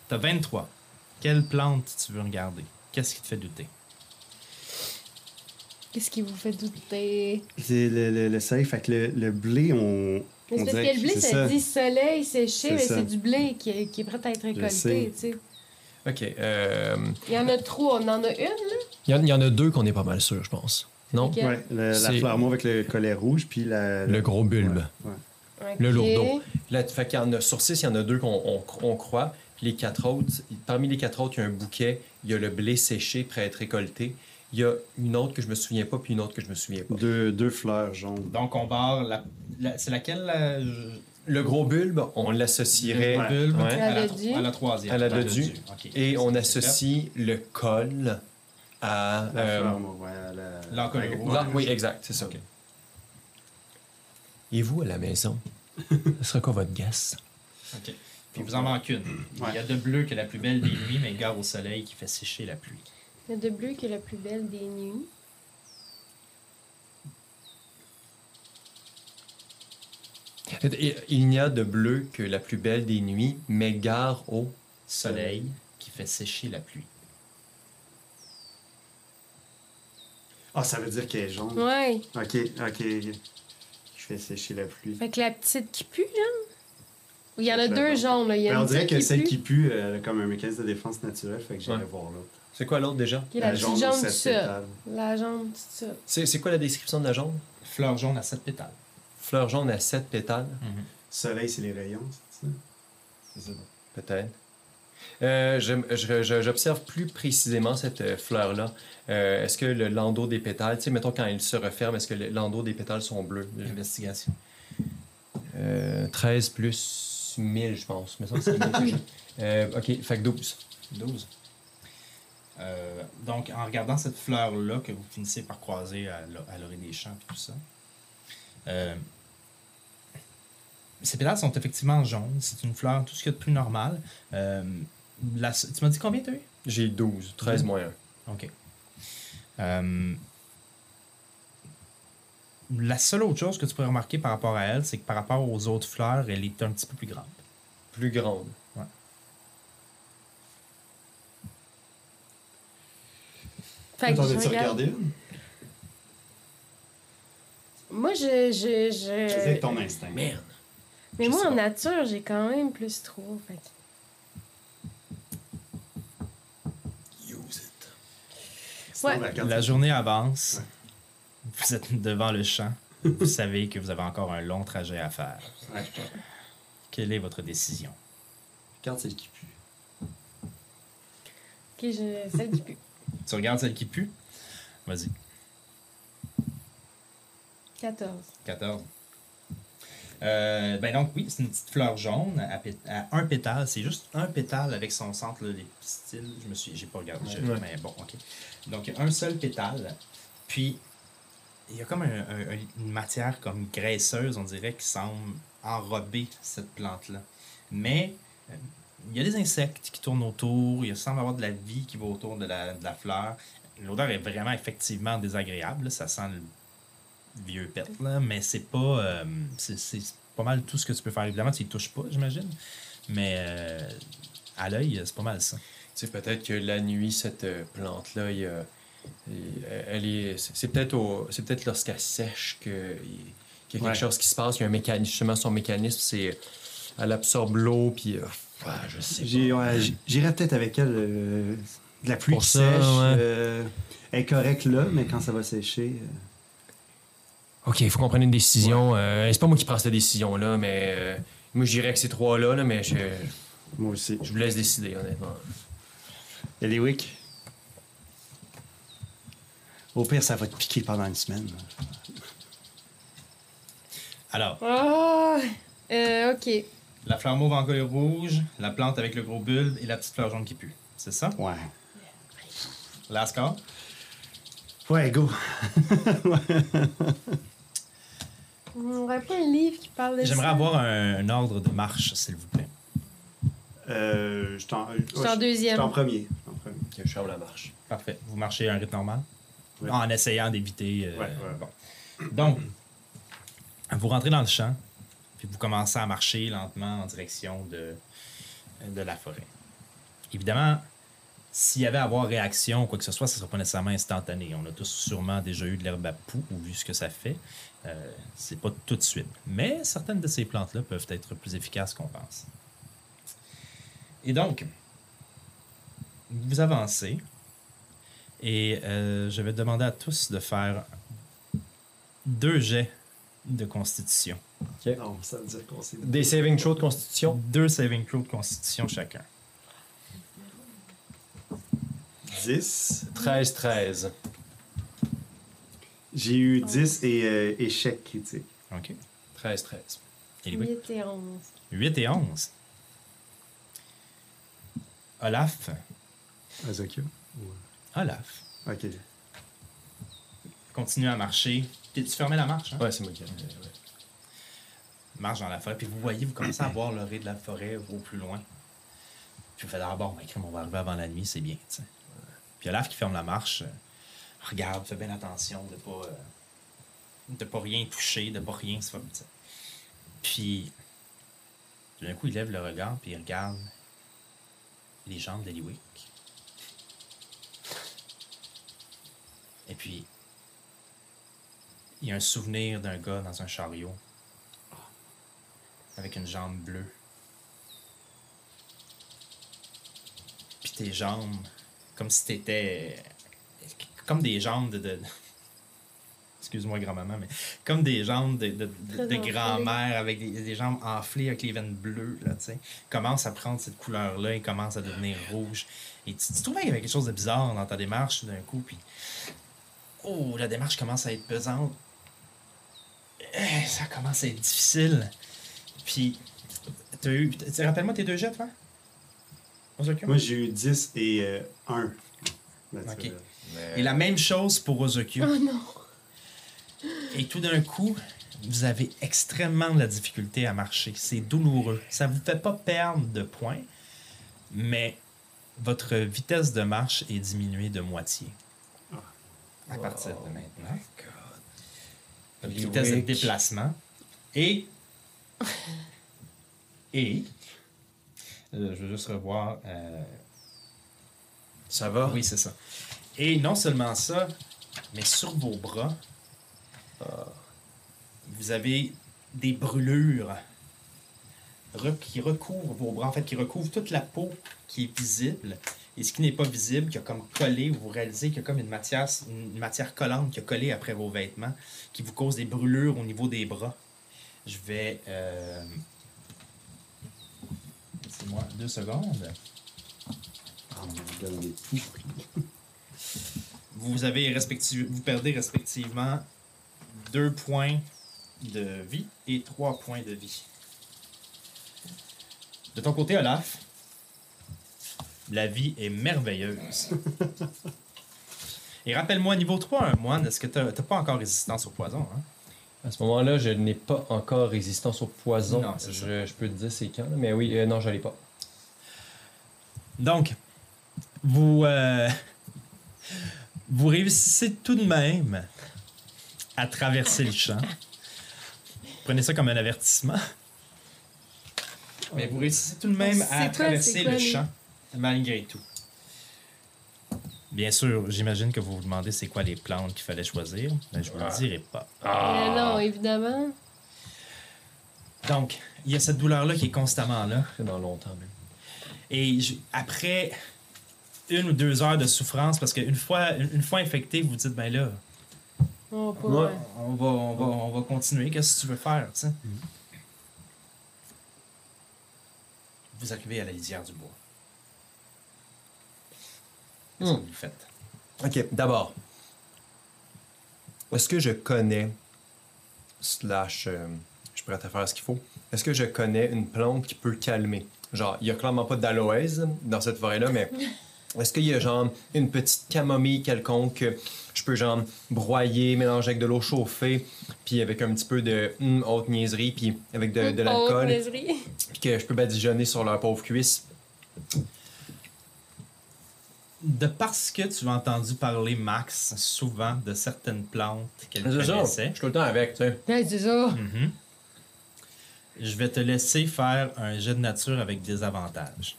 T'as 23. Quelle plante tu veux regarder? Qu'est-ce qui te fait douter? Qu'est-ce qui vous fait douter? C'est le, le, le soleil, fait que le, le blé, on. Mais on parce que le blé, c'est ça, dit soleil séché, mais c'est du blé qui est, qui est prêt à être récolté, tu sais. Ok. euh, Il y en a trois. On en a une, là? Il y, en- il y en a deux qu'on est pas mal sûr, je pense. Non? Ok. Ouais, le- la fleur mauve avec le collet rouge, puis la, Le gros bulbe. Ouais. Le lourdeau. Là, fait qu'il y en a, sur six, il y en a deux qu'on on, on croit. Puis les quatre autres, parmi les quatre autres, il y a un bouquet, il y a le blé séché prêt à être récolté. Il y a une autre que je me souviens pas, puis une autre que je me souviens pas. Deux, deux fleurs jaunes. Donc, on barre la. la- c'est laquelle la, je- Le gros bulbe, on l'associerait le bulbe Ouais. à, la, À dodu. à la troisième. à la À dodu. Ok. et on associe le col à. La euh, fleur mauve, ouais, la. Là, oui, exact, c'est ça. Et vous, à la maison, ce sera quoi votre guess? OK. Puis vous en manquez une. Il y a de bleu que la plus belle des nuits, mais gare au soleil qui fait sécher la pluie. Il y a de bleu qui est la plus belle des nuits. Il n'y a de bleu que la plus belle des nuits, mais gare au Soleil qui fait sécher la pluie. Ah, ça veut dire qu'elle est jaune. Ouais. Ok, ok. Je fais sécher la pluie. Fait que la petite qui pue, là? Il y en a deux jaunes, là. Il y a Ben, on dirait que celle pue, qui pue, elle a comme un mécanisme de défense naturel, fait que j'allais Ouais. voir l'autre. C'est quoi l'autre déjà? la, petite jaune, aux du. La jaune, du. C'est quoi la description de la jaune? Fleur jaune à sept pétales. Fleur jaune à sept pétales, Soleil, c'est les rayons, c'est ça? C'est ça. peut-être. Euh, J'observe plus précisément cette euh, fleur-là. Euh, est-ce que le landau des pétales, tu sais, mettons quand il se referme, est-ce que le landau des pétales sont bleus? Investigation. Euh, 13 plus 1000, je pense. Mais ça, c'est 1000. Euh, ok, fait que 12. 12. Euh, donc, en regardant cette fleur-là que vous finissez par croiser à à l'orée des champs et tout ça, euh, ces pétales sont effectivement jaunes. C'est une fleur, tout ce qu'il y a de plus normal. Euh, la- tu m'as dit combien tu as eu? J'ai 12, 13 moins 1. OK. La seule autre chose que tu pourrais remarquer par rapport à elle, c'est que par rapport aux autres fleurs, elle est un petit peu plus grande. Plus grande. Fait que je regarde. regardé une? Moi, je. je, C'est je... avec ton instinct. Merde. Mais je moi, en pas. nature, j'ai quand même plus trop. Fait que- Use it. Ouais. La journée avance. Vous êtes devant le champ. Vous savez que vous avez encore un long trajet à faire. Ouais. Quelle est votre décision? Regarde celle qui pue. Ok, je. Celle qui pue. Tu regardes celle qui pue? Vas-y. 14. 14. Euh, ben donc, oui, c'est une petite fleur jaune à, pét- à un pétale. C'est juste un pétale avec son centre, là, les styles. Je me suis, j'ai pas regardé, j'ai- Ouais. mais bon, ok. Donc, un seul pétale. Puis, il y a comme un- un- un- une matière comme graisseuse, on dirait, qui semble enrober cette plante-là. Mais, euh, il y a des insectes qui tournent autour, il semble avoir de la vie qui va autour de la, de la fleur. L'odeur est vraiment effectivement désagréable, là. ça sent le vieux pet, là, mais c'est pas. euh, c'est, c'est pas mal tout ce que tu peux faire. Évidemment, tu y touches pas, j'imagine. Mais euh, à l'œil, c'est pas mal ça. Tu sais, peut-être que la nuit, cette euh, plante-là, il y a- il- elle est. C'est peut-être c'est peut-être lorsqu'elle sèche que- il- qu'il y a quelque Ouais. chose qui se passe. Il y a un mécanisme. Justement, son mécanisme, c'est. Elle absorbe l'eau, puis. euh, ouais, je sais. J'ai- pas. ouais, j- J'irais peut-être avec elle. euh, de la pluie Pour qui ça, sèche. ouais. euh, elle est correcte là, mais quand ça va sécher. euh, OK, il faut qu'on prenne une décision. Euh, c'est pas moi qui prends cette décision-là, mais. euh, moi, j'irais avec ces trois-là, là, mais je, moi aussi. je vous laisse décider, honnêtement. Wicks. Au pire, ça va te piquer pendant une semaine. Alors, Oh! Euh, ok. La fleur mauve en couleur rouge, la plante avec le gros bulbe et la petite fleur jaune qui pue. C'est ça? Ouais. Last call? Ouais, go. On aurait pas un livre qui parle de J'aimerais ça? avoir un, un ordre de marche, s'il vous plaît. Euh, je t'en. Je suis en deuxième. Je suis en premier. Je suis en premier. Ok, je la marche. Parfait. Vous marchez à un rythme normal? Ouais. En essayant d'éviter. euh, Ouais, ouais. bon. Donc, vous rentrez dans le champ, puis vous commencez à marcher lentement en direction de, de la forêt. Évidemment, s'il y avait à avoir réaction ou quoi que ce soit, ce ne sera pas nécessairement instantané. On a tous sûrement déjà eu de l'herbe à poux ou vu ce que ça fait. Euh, c'est pas tout de suite. Mais certaines de ces plantes-là peuvent être plus efficaces qu'on pense. Et donc, vous avancez et euh, je vais demander à tous de faire deux jets de constitution. Non, ça veut dire qu'on s'est. Des saving throws de constitution? Deux saving throws de constitution chacun. 10. 13-13. J'ai eu 10 et euh, échec critique. OK. 13-13. Et les 8 et 11. 8 et 11. Olaf? Azokyo. Olaf. Ok. Continue à marcher. Tu tu fermais la marche, hein? Ouais, c'est moi qui ai. Marche dans la forêt. Puis vous voyez, vous commencez à voir l'orée de la forêt au plus loin. Puis vous faites d'abord, ben, crème, on va arriver avant la nuit, c'est bien. tu sais. Puis Olaf qui ferme la marche, euh, regarde, fait bien attention de pas, euh, de pas rien toucher, de pas rien se faire. Puis d'un coup, il lève le regard, puis il regarde les jambes d'Eliwick. Et puis, il y a un souvenir d'un gars dans un chariot avec une jambe bleue. Puis tes jambes, comme si t'étais. Comme des jambes de. de- Excuse-moi, grand-maman, mais comme des jambes de, de, grand-mère avec des, des jambes enflées avec les veines bleues, là, tu sais. Commence à prendre cette couleur-là et commence à devenir rouge. Et tu, tu trouvais qu'il y avait quelque chose de bizarre dans ta démarche d'un coup, puis. Oh, la démarche commence à être pesante. Eh, Ça commence à être difficile. Puis, t'as eu. Rappelle-moi tes deux jets, toi? Ozokyo? Moi, j'ai eu 10 et euh, 1. Ok. Et la même chose pour Ozokyo. Oh non! Et tout d'un coup, vous avez extrêmement de la difficulté à marcher. C'est douloureux. Ça vous fait pas perdre de points, mais votre vitesse de marche est diminuée de moitié. À partir de maintenant. Un petit test de Brick. déplacement. Et. Et. euh, je veux juste revoir. euh, Ça va? Oui, c'est ça. Et non seulement ça, mais sur vos bras, vous avez des brûlures re- qui recouvrent vos bras, en fait, qui recouvrent toute la peau qui est visible. Et ce qui n'est pas visible, qui a comme collé, vous réalisez qu'il y a comme une matière, une matière collante qui a collé après vos vêtements, qui vous cause des brûlures au niveau des bras. Je vais. Euh... Laissez-moi deux secondes. Ah, on est. Vous avez respective- vous perdez respectivement deux points de vie et trois points de vie. De ton côté, Olaf, la vie est merveilleuse. et rappelle-moi, niveau 3, un moine, est-ce que tu n'as pas encore résistance au poison? Hein? À ce moment-là, je n'ai pas encore résistance au poison. Non, je, je peux te dire c'est quand, mais oui, euh, non, je l'ai pas. Donc, vous, euh, vous réussissez tout de même à traverser le champ. Prenez ça comme un avertissement. Mais vous réussissez tout de même à quoi, traverser quoi, le les- champ, malgré tout. Bien sûr, j'imagine que vous vous demandez c'est quoi les plantes qu'il fallait choisir, mais je vous le dirai pas. Euh, non, évidemment. Donc, il y a cette douleur-là qui est constamment là. C'est dans longtemps même. Et je- après une ou deux heures de souffrance, parce qu'une fois, une une fois infecté, vous dites, ben là, On va pas. Ouais. on va, on va, on va continuer, qu'est-ce que tu veux faire, tu sais? Vous arrivez à la lisière du bois. Qu'est-ce Hmm. que vous faites? Ok, d'abord. Est-ce que je connais, slash, euh, je pourrais te faire ce qu'il faut, est-ce que je connais une plante qui peut calmer? Genre, il y a clairement pas d'aloès dans cette forêt-là, mais est-ce qu'il y a genre une petite camomille quelconque que je peux genre broyer, mélanger avec de l'eau chauffée, puis avec un petit peu de hum, haute niaiserie, puis avec de, de l'alcool, puis que je peux badigeonner sur leur pauvre cuisse? De parce que tu as entendu parler, Max, souvent de certaines plantes qu'elle connaissait, je suis tout le temps avec, tu sais. Ouais, c'est ça. Mhm. je vais te laisser faire un jet de nature avec des avantages.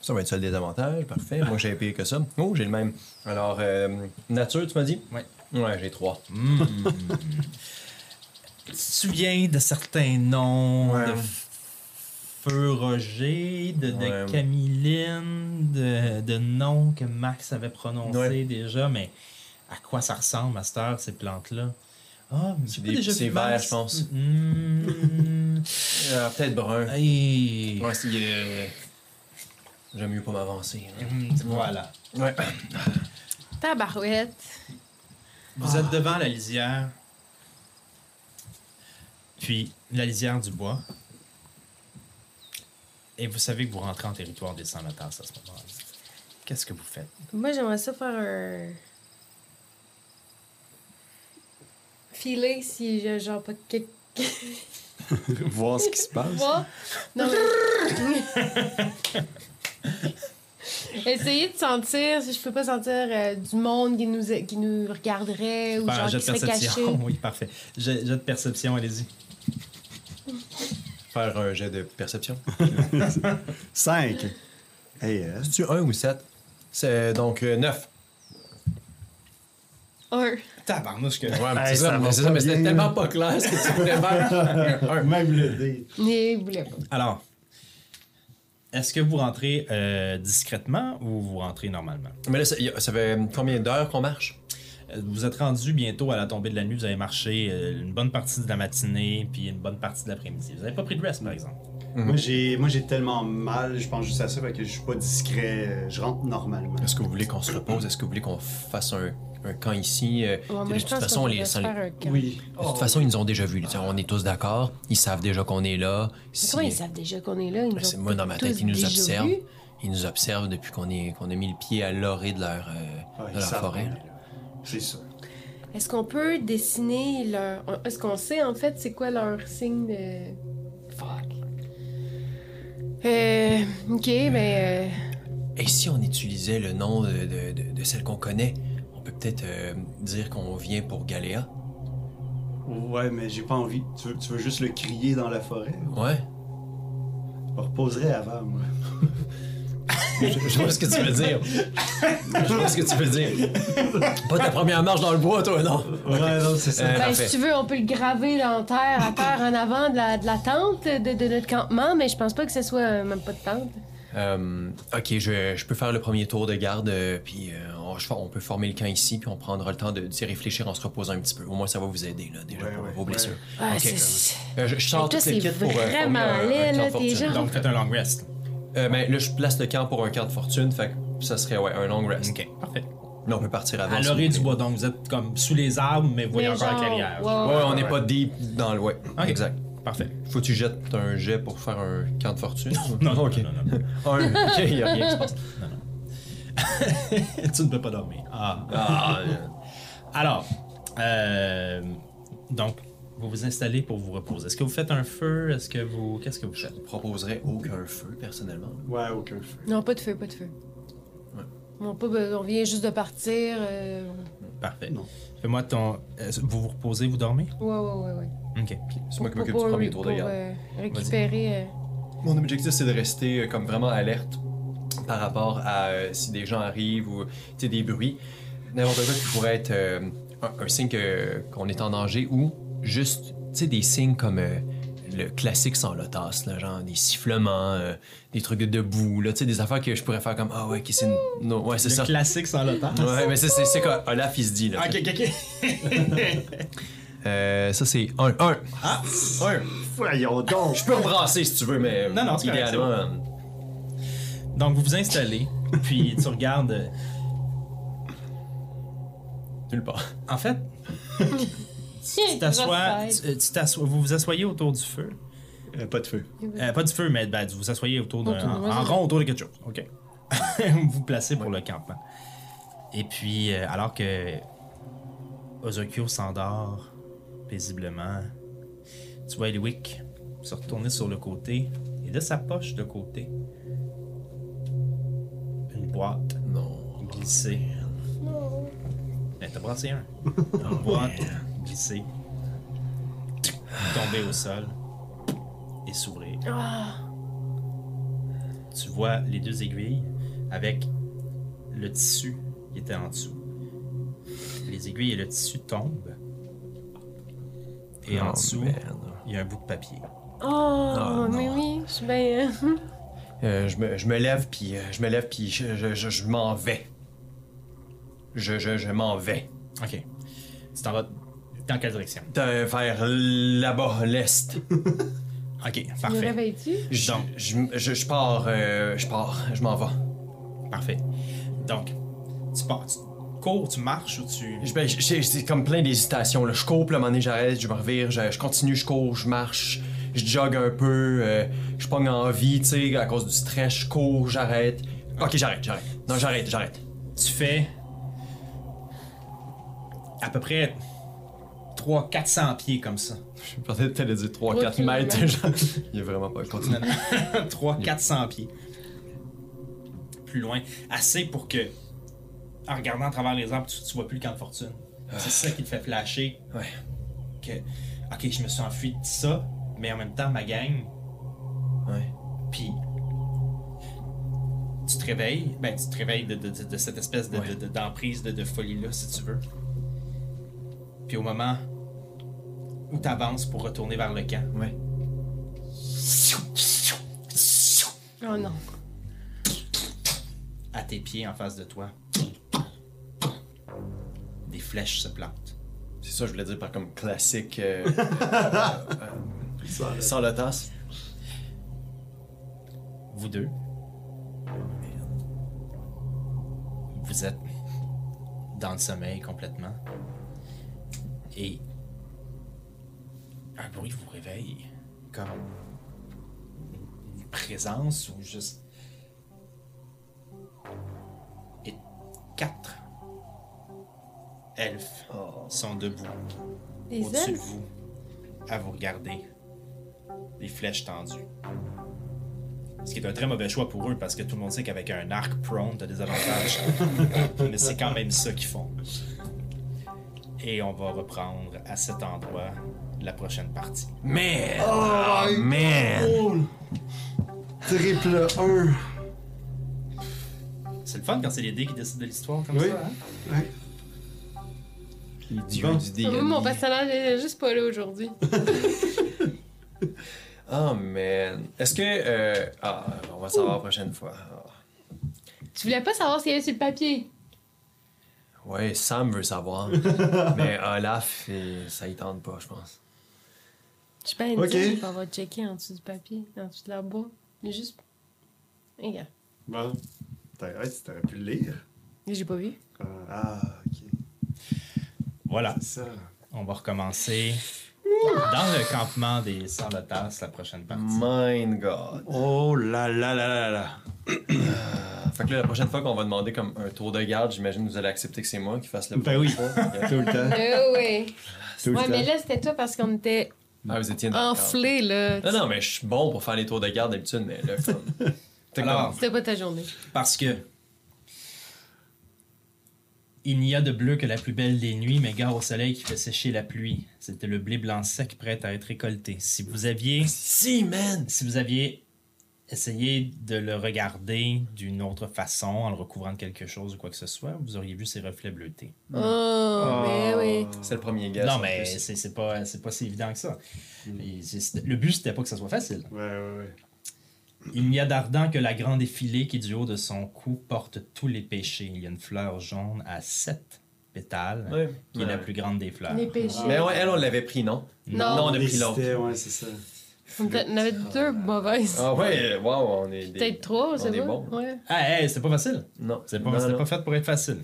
Ça va être ça le désavantage, parfait. Moi, j'ai payé que ça. Oh, j'ai le même. Alors, euh, nature, tu m'as dit? Ouais. Ouais, j'ai trois. Hmm. tu te souviens de certains noms, Ouais. de Feu Roger, de, de Ouais. Camilline, de, de noms que Max avait prononcés Ouais. déjà, mais à quoi ça ressemble à cette heure, ces plantes-là? Ah, mais C'est vert, je pense. Hmm. Euh, Peut-être brun. Hey. Ouais, c'est. euh, J'aime mieux pas m'avancer. là. Hmm, Voilà. Ouais. Tabarouette. Vous êtes devant la lisière. Puis la lisière du bois. Et vous savez que vous rentrez en territoire des sans-notaires à ce moment-là. Qu'est-ce que vous faites? Moi, j'aimerais ça faire un. Filer si j'ai genre pas quelque. Voir ce qui se passe. Moi? Non, mais. Essayer de sentir si je peux pas sentir euh, du monde qui nous, qui nous regarderait ou un genre qui de serait caché. perception. Oui, parfait. Jet de perception, allez-y. Faire un jet de perception. 5. Hey, euh, C'est-tu un ou sept? C'est donc euh, neuf. Un. Tabarnouche que... Ouais, mais Hey, c'est ça ça, va mais c'est pas ça, mais c'était bien, tellement là. pas clair ce que tu voulais faire. Un. même le dé. Mais il voulait pas. Alors, est-ce que vous rentrez euh, discrètement ou vous rentrez normalement? Mais là, ça, y a- ça fait combien d'heures qu'on marche? Euh, Vous êtes rendu bientôt à la tombée de la nuit. Vous avez marché euh, une bonne partie de la matinée puis une bonne partie de l'après-midi. Vous n'avez pas pris de rest, par exemple? Moi, j'ai, moi, j'ai tellement mal, je pense juste à ça, fait que je suis pas discret. euh, Je rentre normalement. Est-ce que vous voulez qu'on se repose? Est-ce que vous voulez qu'on fasse un, un camp ici? De toute façon, les, de toute façon, ils nous ont déjà vus. On est tous d'accord. Ils savent déjà qu'on est là. Si- Comment ils savent déjà qu'on est là? Ils Ben, moi, dans ma tête, ils nous observent. Ils nous observent depuis qu'on est qu'on a mis le pied à l'orée de leur, euh, Ouais, de leur forêt. là. C'est sûr. Est-ce qu'on peut dessiner leur. Est-ce qu'on sait en fait c'est quoi leur signe de. Fuck? Euh. Ok, ben. Et si on utilisait le nom de, de- de- de celle qu'on connaît, on peut peut-être euh, dire qu'on vient pour Galéa. Ouais, mais j'ai pas envie. Tu veux, tu veux juste le crier dans la forêt? Ouais. Je me reposerai avant, moi. Je, vois ce que tu veux dire. Je vois ce que tu veux dire. Pas ta première marche dans le bois, toi, non? Ouais, non, c'est ça. Euh, Ben, si tu veux, on peut le graver dans terre, à terre en avant de la, de la tente de, de notre campement, mais je pense pas que ce soit euh, même pas de tente. Euh, ok, je, je peux faire le premier tour de garde, puis euh, on, peut former le camp ici, puis on prendra le temps de d'y réfléchir en se reposant un petit peu. Au moins, ça va vous aider, là, déjà, Ouais, pour ouais, vos blessures. Ah, Ok. c'est- Euh, je, je sors toutes les kits pour vraiment laid, là, tes gens. Donc, faites un long rest. Euh, ben, là, je place le camp pour un camp de fortune, fait que ça serait ouais, un long rest. Ok, parfait. Là, on peut partir avant. À si l'orée vous du voulez. bois, donc vous êtes comme sous les arbres, mais vous voyez Mais encore la genre, clairière. ouais, Ouais, on n'est pas deep dans le. Ouais, Ok. exact. Parfait. Faut que tu jettes un jet pour faire un camp de fortune? Non, non, ok. non, non, non. Un, ok, y a rien qui se passe. tu ne peux pas dormir. Ah. Ah, euh, Alors, euh, donc, vous vous installez pour vous reposer. Est-ce que vous faites un feu? Est-ce que vous... Qu'est-ce que vous faites? je proposerais aucun feu, personnellement. Ouais, aucun feu. Non, pas de feu, pas de feu. Ouais. On, pas be- on vient juste de partir. euh, Parfait. Non. Fais-moi ton... euh, vous vous reposez, vous dormez? Ouais, ouais, ouais, ouais. OK. C'est moi qui m'occupe du premier pour, tour de garde. euh, récupérer. euh, Mon objectif, c'est de rester euh, comme vraiment alerte par rapport à euh, si des gens arrivent ou tu sais, des bruits. N'importe quoi qui pourrait être euh, un, un signe que- qu'on est en danger ou juste tu sais, des signes comme euh, le classique sans lotas, là, genre des sifflements, euh, des trucs de debout, là, tu sais, des affaires que je pourrais faire comme Ah ouais, ok, c'est une- ouais, c'est Le ça. classique sans temps. Ouais, mais c'est c'est- quoi? Olaf, il se dit, là. OK, OK, OK. Euh, ça, c'est un. Un. Ah! Un. Voyons donc! Je peux rebrasser si tu veux, mais Non, non, c'est correct, idéalement. euh, Donc, vous vous installez, puis tu regardes... Nulle part. En fait, tu t'assois... Tu, tu t'assois... Vous vous assoyez autour du feu. Euh, pas de feu. Euh, pas du feu, mais ben, vous vous asseyez autour d'un. Autour, En, ouais, en c'est rond autour de quelque chose. OK. vous vous placez pour le campement. Et puis, euh, alors que Ozokyo s'endort paisiblement, tu vois Eliwick se retourner sur le côté et de sa poche de côté, une boîte Non. glissée. Ben, t'as brassé un. Une boîte glissée, tomber au sol et s'ouvrir. Ah, tu vois les deux aiguilles avec le tissu qui était en dessous. Les aiguilles et le tissu tombent. Et en Oh, dessous, merde. il y a un bout de papier. oh, mais non. oui, je suis bien. hein. Euh, je, me, je me lève, puis euh, je me lève, puis je, je, je, je m'en vais. Je, je, je m'en vais. Ok. Tu t'en vas dans quelle direction? De- vers là-bas, l'est. Ok, Me parfait. réveilles-tu? Je, Donc. je, je, je pars, euh, je pars, je m'en vais. Parfait. Donc, tu pars, tu cours, tu marches ou tu. Je- ben, j'ai- C'est comme plein d'hésitations. là. Je cours, puis à un moment donné, j'arrête, je me revire, je, je continue, je cours, je marche, je jogue un peu, euh, je pogne en vie, tu sais, à cause du stress, je cours, j'arrête. Ok, j'arrête, j'arrête. Non, j'arrête, j'arrête. Tu fais à peu près 300-400 pieds comme ça. Je pensais peut-être dire 3-4 Trois mètres. kilomètres. genre. Il est vraiment pas continue. 300-400 pieds. Plus loin. Assez pour que, en regardant à travers les arbres, tu, tu vois plus le camp de fortune. C'est ça qui te fait flasher Ouais. que, ok, je me suis enfui de ça, mais en même temps, ma gang, Ouais. puis tu te réveilles, ben tu te réveilles de, de- de- de cette espèce de, Ouais. de- de- d'emprise de, de folie-là, si tu veux. Puis au moment où tu avances pour retourner vers le camp, Ouais. Oh non. à tes pieds en face de toi, des flèches se plantent. C'est ça, je voulais dire par comme classique. euh, euh, sans le tasse. Vous deux, vous êtes dans le sommeil complètement. Et un bruit vous réveille comme une présence ou juste. Et quatre elfes sont debout Les au-dessus de elfes? vous à vous regarder, les flèches tendues. Ce qui est un très mauvais choix pour eux parce que tout le monde sait qu'avec un arc prone, t'as des avantages. Mais c'est quand même ça qu'ils font. Et on va reprendre à cet endroit la prochaine partie. Man! Oh, man! Triple 1. C'est le fun quand c'est les dés qui décident de l'histoire comme Oui. ça. Hein? Ouais. Les dieux Bon. du Moi, mon D&D. personnage est juste pas là aujourd'hui. Oh man. Est-ce que. euh, Ah, on va savoir la prochaine fois. Ah. Tu voulais pas savoir ce qu'il y avait sur le papier? Ouais, Sam veut savoir. mais Olaf, eh, ça y tente pas, je pense. Je suis pas une Ok. okay. pour avoir checké en dessous du papier, en dessous de la boîte. Mais juste. Regarde. Bon. T'aurais ouais, t'aurais pu le lire. J'ai pas vu. Euh, ah, ok. Voilà. C'est ça. On va recommencer dans le campement des de Tasse la prochaine partie. My God. Oh là là là là là. Ah, Fait que là, la prochaine fois qu'on va demander comme un tour de garde, j'imagine que vous allez accepter que c'est moi qui fasse le Ben oui. Tout le temps. Euh, oui. Tout le Ouais, temps. mais là, c'était toi parce qu'on était Ah, vous étiez d'accord. enflés, là. Non, non, mais je suis bon pour faire les tours de garde d'habitude, mais là, comme. T'es Alors, C'était pas ta journée. Parce que il n'y a de bleu que la plus belle des nuits, mais gare au soleil qui fait sécher la pluie. C'était le blé blanc sec prêt à être récolté. Si vous aviez, Si, man! si vous aviez essayé de le regarder d'une autre façon, en le recouvrant de quelque chose ou quoi que ce soit, vous auriez vu ses reflets bleutés. Oh, mais oui. C'est le premier gars. non, mais c'est c'est pas, c'est pas si évident que ça. C'est- le but, c'était pas que ça soit facile. Ouais, ouais, ouais. Il n'y a d'ardent que la grande effilée qui, du haut de son cou, porte tous les péchés. Il y a une fleur jaune à sept pétales, Ouais. qui est la plus grande des fleurs. Les péchés. Mais ouais, elle, on l'avait pris, non? Non. Non, on a pris l'autre. cités, Ouais, c'est ça. On avait deux mauvaises. Ah ouais, wow, on est. des- Peut-être trois, c'est pas? bon. Ouais. Ah, hey, c'est pas facile. Non, C'est pas, Non, c'était non. pas fait pour être facile.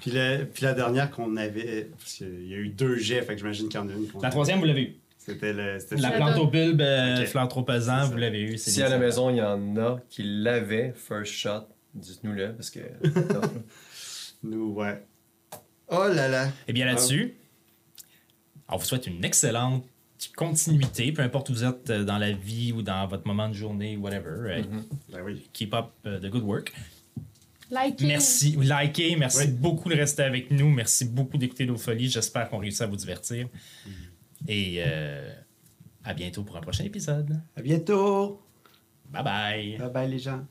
Puis, le- puis la dernière qu'on avait, parce qu'il y a eu deux jets, fait que j'imagine qu'il y en a une La troisième, vous l'avez eu. C'était le. C'était La plante au bulbe, euh, Ok. fleur trop pesant, vous l'avez eu. Si à la maison, il y en a qui l'avaient, first shot, dites-nous-le, parce que. Nous, ouais. Oh là là. Eh bien là-dessus, on vous souhaite une excellente continuité, peu importe où vous êtes euh, dans la vie ou dans votre moment de journée, whatever. euh, Mhm. Ben oui. Keep up the good work. Liking. Merci, likez, merci Oui. beaucoup de rester avec nous, merci beaucoup d'écouter nos folies. J'espère qu'on réussit à vous divertir. Et euh, à bientôt pour un prochain épisode. À bientôt. Bye bye. Bye bye, les gens.